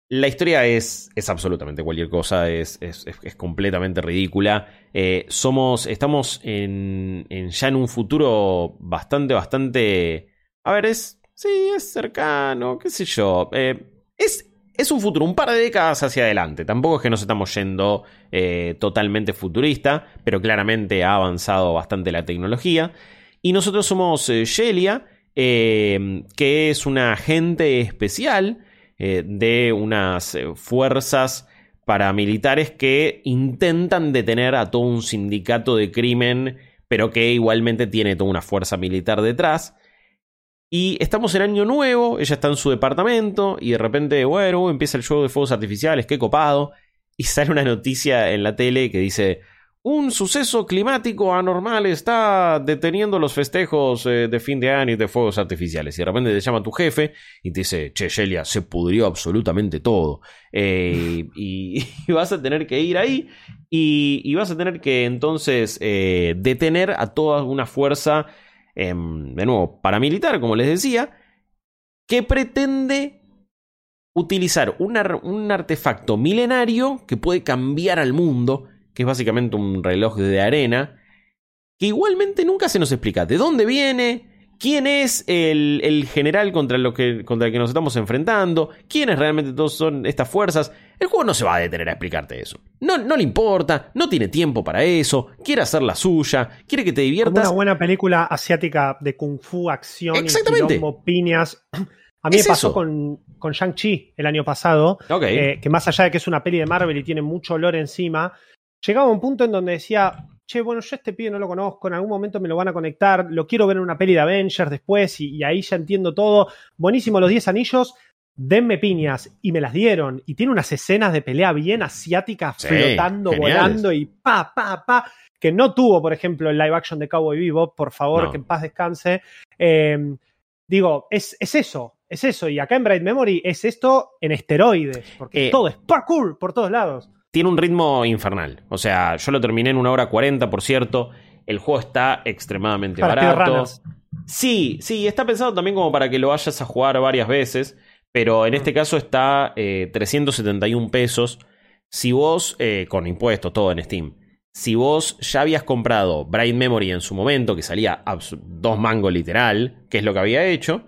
La historia es, es absolutamente cualquier cosa, es, es, es completamente ridícula. Eh, somos, estamos en, en, ya en un futuro bastante, bastante... A ver, es... Sí, es cercano, qué sé yo. Eh, es, es un futuro, un par de décadas hacia adelante. Tampoco es que nos estamos yendo eh, totalmente futurista, pero claramente ha avanzado bastante la tecnología. Y nosotros somos Shelia, eh, que es una agente especial eh, de unas eh, fuerzas paramilitares que intentan detener a todo un sindicato de crimen, pero que igualmente tiene toda una fuerza militar detrás. Y estamos en año nuevo, ella está en su departamento y de repente, bueno, empieza el juego de fuegos artificiales, qué copado. Y sale una noticia en la tele que dice, un suceso climático anormal está deteniendo los festejos eh, de fin de año y de fuegos artificiales. Y de repente te llama tu jefe y te dice, che, Shelia, se pudrió absolutamente todo. Eh, y, vas a tener que ir ahí y, y vas a tener que entonces eh, detener a toda una fuerza Em, de nuevo, paramilitar, como les decía, que pretende utilizar un, un, artefacto milenario que puede cambiar al mundo, que es básicamente un reloj de arena, que igualmente nunca se nos explica de dónde viene, quién es el, el general contra, lo que, contra el que nos estamos enfrentando, quiénes realmente todos son estas fuerzas. El juego no se va a detener a explicarte eso. No, no le importa, no tiene tiempo para eso, quiere hacer la suya, quiere que te diviertas. Como una buena película asiática de kung fu, acción, Exactamente. Quilombo, piñas. A mí me pasó eso. con, con Shang-Chi el año pasado, eh, que más allá de que es una peli de Marvel y tiene mucho olor encima, llegaba a un punto en donde decía, che, bueno, yo este pibe no lo conozco, en algún momento me lo van a conectar, lo quiero ver en una peli de Avengers después y, y ahí ya entiendo todo. Buenísimo los 10 anillos, denme piñas y me las dieron. Y tiene unas escenas de pelea bien asiáticas Sí, flotando, geniales. volando y pa, pa, pa, que no tuvo, por ejemplo, el live action de Cowboy Bebop, por favor, No. que en paz descanse. Eh, digo, es, es eso, es eso. Y acá en Bright Memory es esto en esteroides, porque Eh, todo es parkour por todos lados. Tiene un ritmo infernal. O sea, yo lo terminé en una hora 40, por cierto. El juego está extremadamente Para barato. Sí, sí, está pensado también como para que lo vayas a jugar varias veces. Pero en Mm. este caso está eh, 371 pesos. Si vos, eh, con impuestos, todo en Steam. Si vos ya habías comprado Bright Memory en su momento, que salía dos mangos literal, que es lo que había hecho,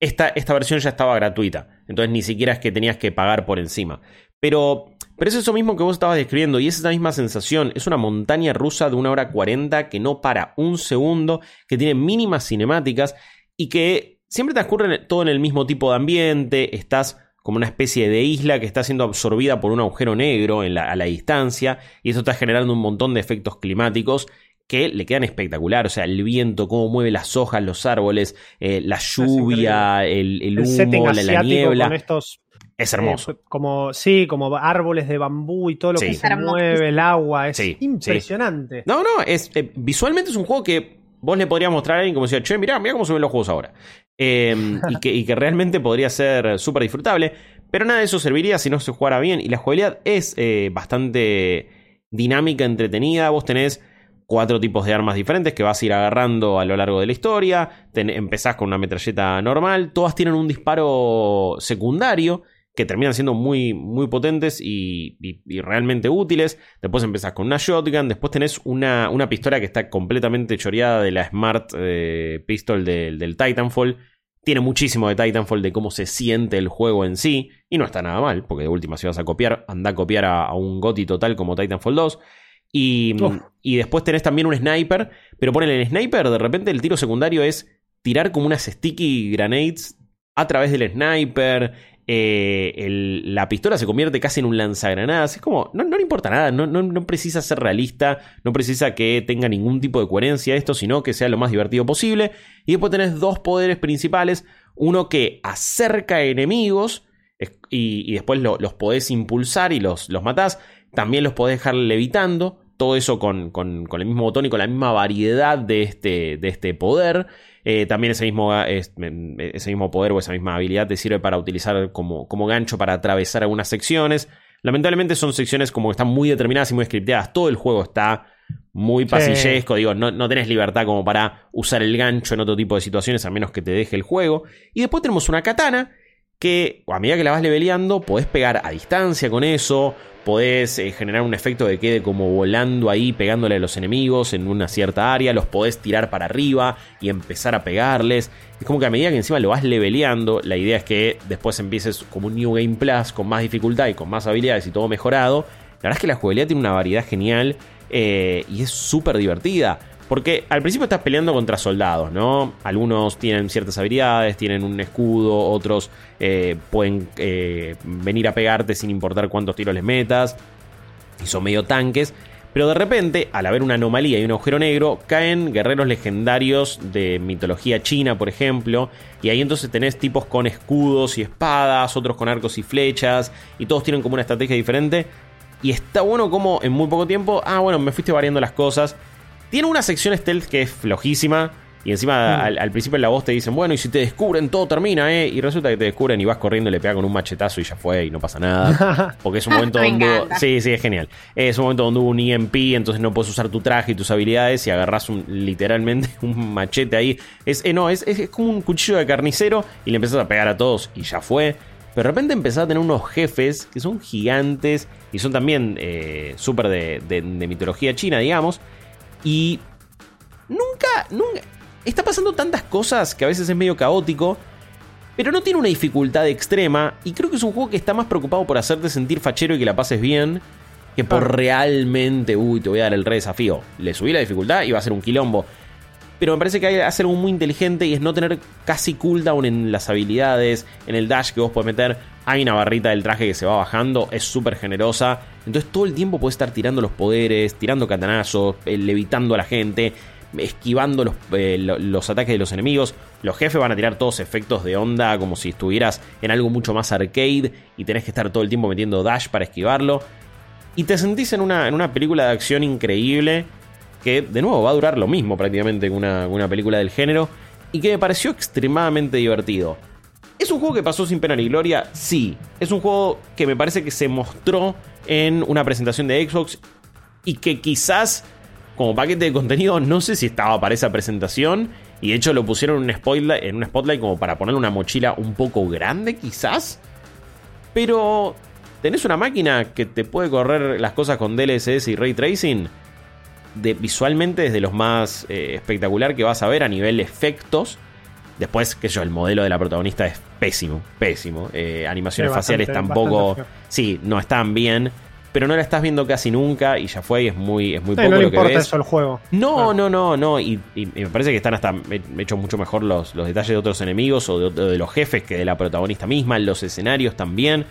esta, esta versión ya estaba gratuita. Entonces ni siquiera es que tenías que pagar por encima. Pero, pero es eso mismo que vos estabas describiendo y es esa misma sensación. Es una montaña rusa de una hora 40 que no para un segundo, que tiene mínimas cinemáticas y que siempre transcurre todo en el mismo tipo de ambiente. Estás como una especie de isla que está siendo absorbida por un agujero negro en la- a la distancia y eso está generando un montón de efectos climáticos que le quedan espectacular. O sea, el viento, cómo mueve las hojas, los árboles, eh, la lluvia, el, el El humo, la, niebla. con estos Es hermoso. Eh, como, sí, como árboles de bambú y todo lo Sí. que se hermoso. mueve, el agua, es Sí, impresionante. No, no, es, eh, visualmente es un juego que vos le podrías mostrar a alguien como decía, che, mirá, mirá cómo se ven los juegos ahora. Eh, y, que, y que realmente podría ser súper disfrutable. Pero nada de eso serviría si no se jugara bien. Y la jugabilidad es eh, bastante dinámica, entretenida. Vos tenés cuatro tipos de armas diferentes que vas a ir agarrando a lo largo de la historia. Ten- empezás con una metralleta normal. Todas tienen un disparo secundario que terminan siendo muy, muy potentes y, y- y realmente útiles. Después empezás con una shotgun. Después tenés una, una pistola que está completamente choreada de la Smart eh, Pistol del, del Titanfall. Tiene muchísimo de Titanfall de cómo se siente el juego en sí. Y no está nada mal, porque de última si vas a copiar, anda a copiar a, a un GOTI total como Titanfall 2. Y, y después tenés también un sniper. Pero ponele el sniper, de repente el tiro secundario es tirar como unas sticky grenades a través del sniper. Eh, la pistola se convierte casi en un lanzagranadas. Es como, no, no le importa nada, no, no, no precisa ser realista, no precisa que tenga ningún tipo de coherencia esto, sino que sea lo más divertido posible. Y después tenés dos poderes principales, uno que acerca enemigos y, después lo- los podés impulsar y los, los matás. También los podés dejar levitando. Todo eso con, con- con el mismo botón y con la misma variedad de este, de este poder. Eh, también ese mismo, es- ese mismo poder o esa misma habilidad te sirve para utilizar como, como gancho para atravesar algunas secciones. Lamentablemente son secciones como que están muy determinadas y muy scripteadas. Todo el juego está muy pasillesco. Digo, no, no tenés libertad como para usar el gancho en otro tipo de situaciones a menos que te deje el juego. Y después tenemos una katana que a medida que la vas leveleando podés pegar a distancia con eso, podés eh, generar un efecto de quede como volando ahí pegándole a los enemigos en una cierta área, los podés tirar para arriba y empezar a pegarles. Es como que a medida que encima lo vas leveleando, la idea es que después empieces como un New Game Plus con más dificultad y con más habilidades y todo mejorado. La verdad es que la jugabilidad tiene una variedad genial eh, y es súper divertida. Porque al principio estás peleando contra soldados, ¿no? Algunos tienen ciertas habilidades, tienen un escudo, otros eh, pueden eh, venir a pegarte sin importar cuántos tiros les metas. Y son medio tanques. Pero de repente, al haber una anomalía y un agujero negro, caen guerreros legendarios de mitología china, por ejemplo. Y ahí entonces tenés tipos con escudos y espadas, otros con arcos y flechas. Y todos tienen como una estrategia diferente. Y está bueno como en muy poco tiempo, ah, bueno, me fuiste variando las cosas. Tiene una sección stealth que es flojísima. Y encima al, al principio en la voz te dicen, bueno, y si te descubren, todo termina, ¿eh? Y resulta que te descubren y vas corriendo y le pegas con un machetazo y ya fue y no pasa nada. Porque es un momento Me donde... hubo-. Sí, sí, es genial. Es un momento donde hubo un EMP, entonces no puedes usar tu traje y tus habilidades y agarras un, literalmente un machete ahí. Es, eh, no, es, es- es como un cuchillo de carnicero y le empezás a pegar a todos y ya fue. Pero de repente empezás a tener unos jefes que son gigantes y son también eh, súper de, de- de mitología china, digamos. Y nunca, nunca... Está pasando tantas cosas que a veces es medio caótico. Pero no tiene una dificultad extrema. Y creo que es un juego que está más preocupado por hacerte sentir fachero y que la pases bien. Que por realmente, uy, te voy a dar el re desafío. Le subí la dificultad y va a ser un quilombo. Pero me parece que hay algo muy inteligente y es no tener casi cooldown en las habilidades, en el dash que vos podés meter. Hay una barrita del traje que se va bajando, es súper generosa. Entonces todo el tiempo puedes estar tirando los poderes, tirando catanazos, eh, levitando a la gente, esquivando los, eh, lo- los ataques de los enemigos. Los jefes van a tirar todos efectos de onda como si estuvieras en algo mucho más arcade y tenés que estar todo el tiempo metiendo dash para esquivarlo. Y te sentís en una, en una película de acción increíble que de nuevo va a durar lo mismo prácticamente que una, película del género y que me pareció extremadamente divertido. ¿Es un juego que pasó sin pena ni gloria? Sí. Es un juego que me parece que se mostró en una presentación de Xbox y que quizás como paquete de contenido no sé si estaba para esa presentación y de hecho lo pusieron en un spotlight, en un como para ponerle una mochila un poco grande quizás. Pero tenés una máquina que te puede correr las cosas con DLSS y ray tracing de, visualmente desde los más eh, espectacular que vas a ver a nivel efectos. Después, que yo, el modelo de la protagonista es pésimo, pésimo. Eh, animaciones bastante- faciales tampoco. Sí, no están bien. Pero no la estás viendo casi nunca y ya fue y es muy, es muy poco no le lo que ves. eso al juego. No, Claro. no, no, no. Y, y- y me parece que están hasta he- hechos mucho mejor los, los detalles de otros enemigos o de, de los jefes que de la protagonista misma, los escenarios también.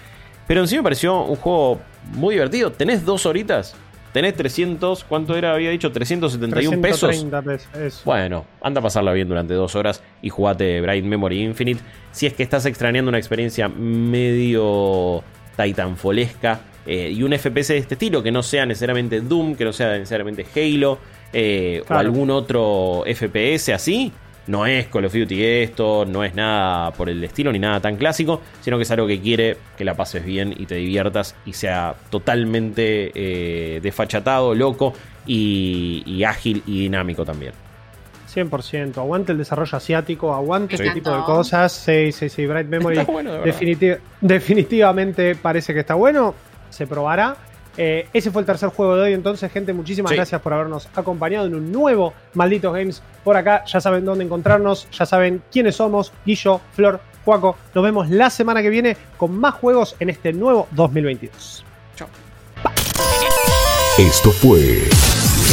Pero en sí me pareció un juego muy divertido. Tenés dos horitas, tenés 300, ¿cuánto era? Había dicho 371 pesos. 330 pesos. eso. Bueno, anda a pasarla bien durante dos horas y jugate Bright Memory Infinite. Si es que estás extrañando una experiencia medio Titanfolesca eh, y un FPS de este estilo, que no sea necesariamente Doom, que no sea necesariamente Halo eh, o algún otro FPS así. No es Call of Duty esto, no es nada por el estilo ni nada tan clásico, sino que es algo que quiere que la pases bien y te diviertas y sea totalmente eh, desfachatado, loco y, y ágil y dinámico también. 100%. Aguante el desarrollo asiático, aguante este tipo de cosas. Sí, sí, sí. Bright Memory Está bueno, de verdad. definiti- definitivamente parece que está bueno. Se probará. Eh, ese fue el tercer juego de hoy. Entonces, gente, muchísimas Sí. gracias por habernos acompañado en un nuevo Malditos Games por acá. Ya saben dónde encontrarnos. Ya saben quiénes somos. Guillo, Flor, Juaco. Nos vemos la semana que viene con más juegos en este nuevo 2022. Esto fue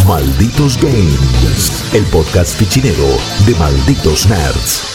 Malditos Games, el podcast fichinero de Malditos Nerds.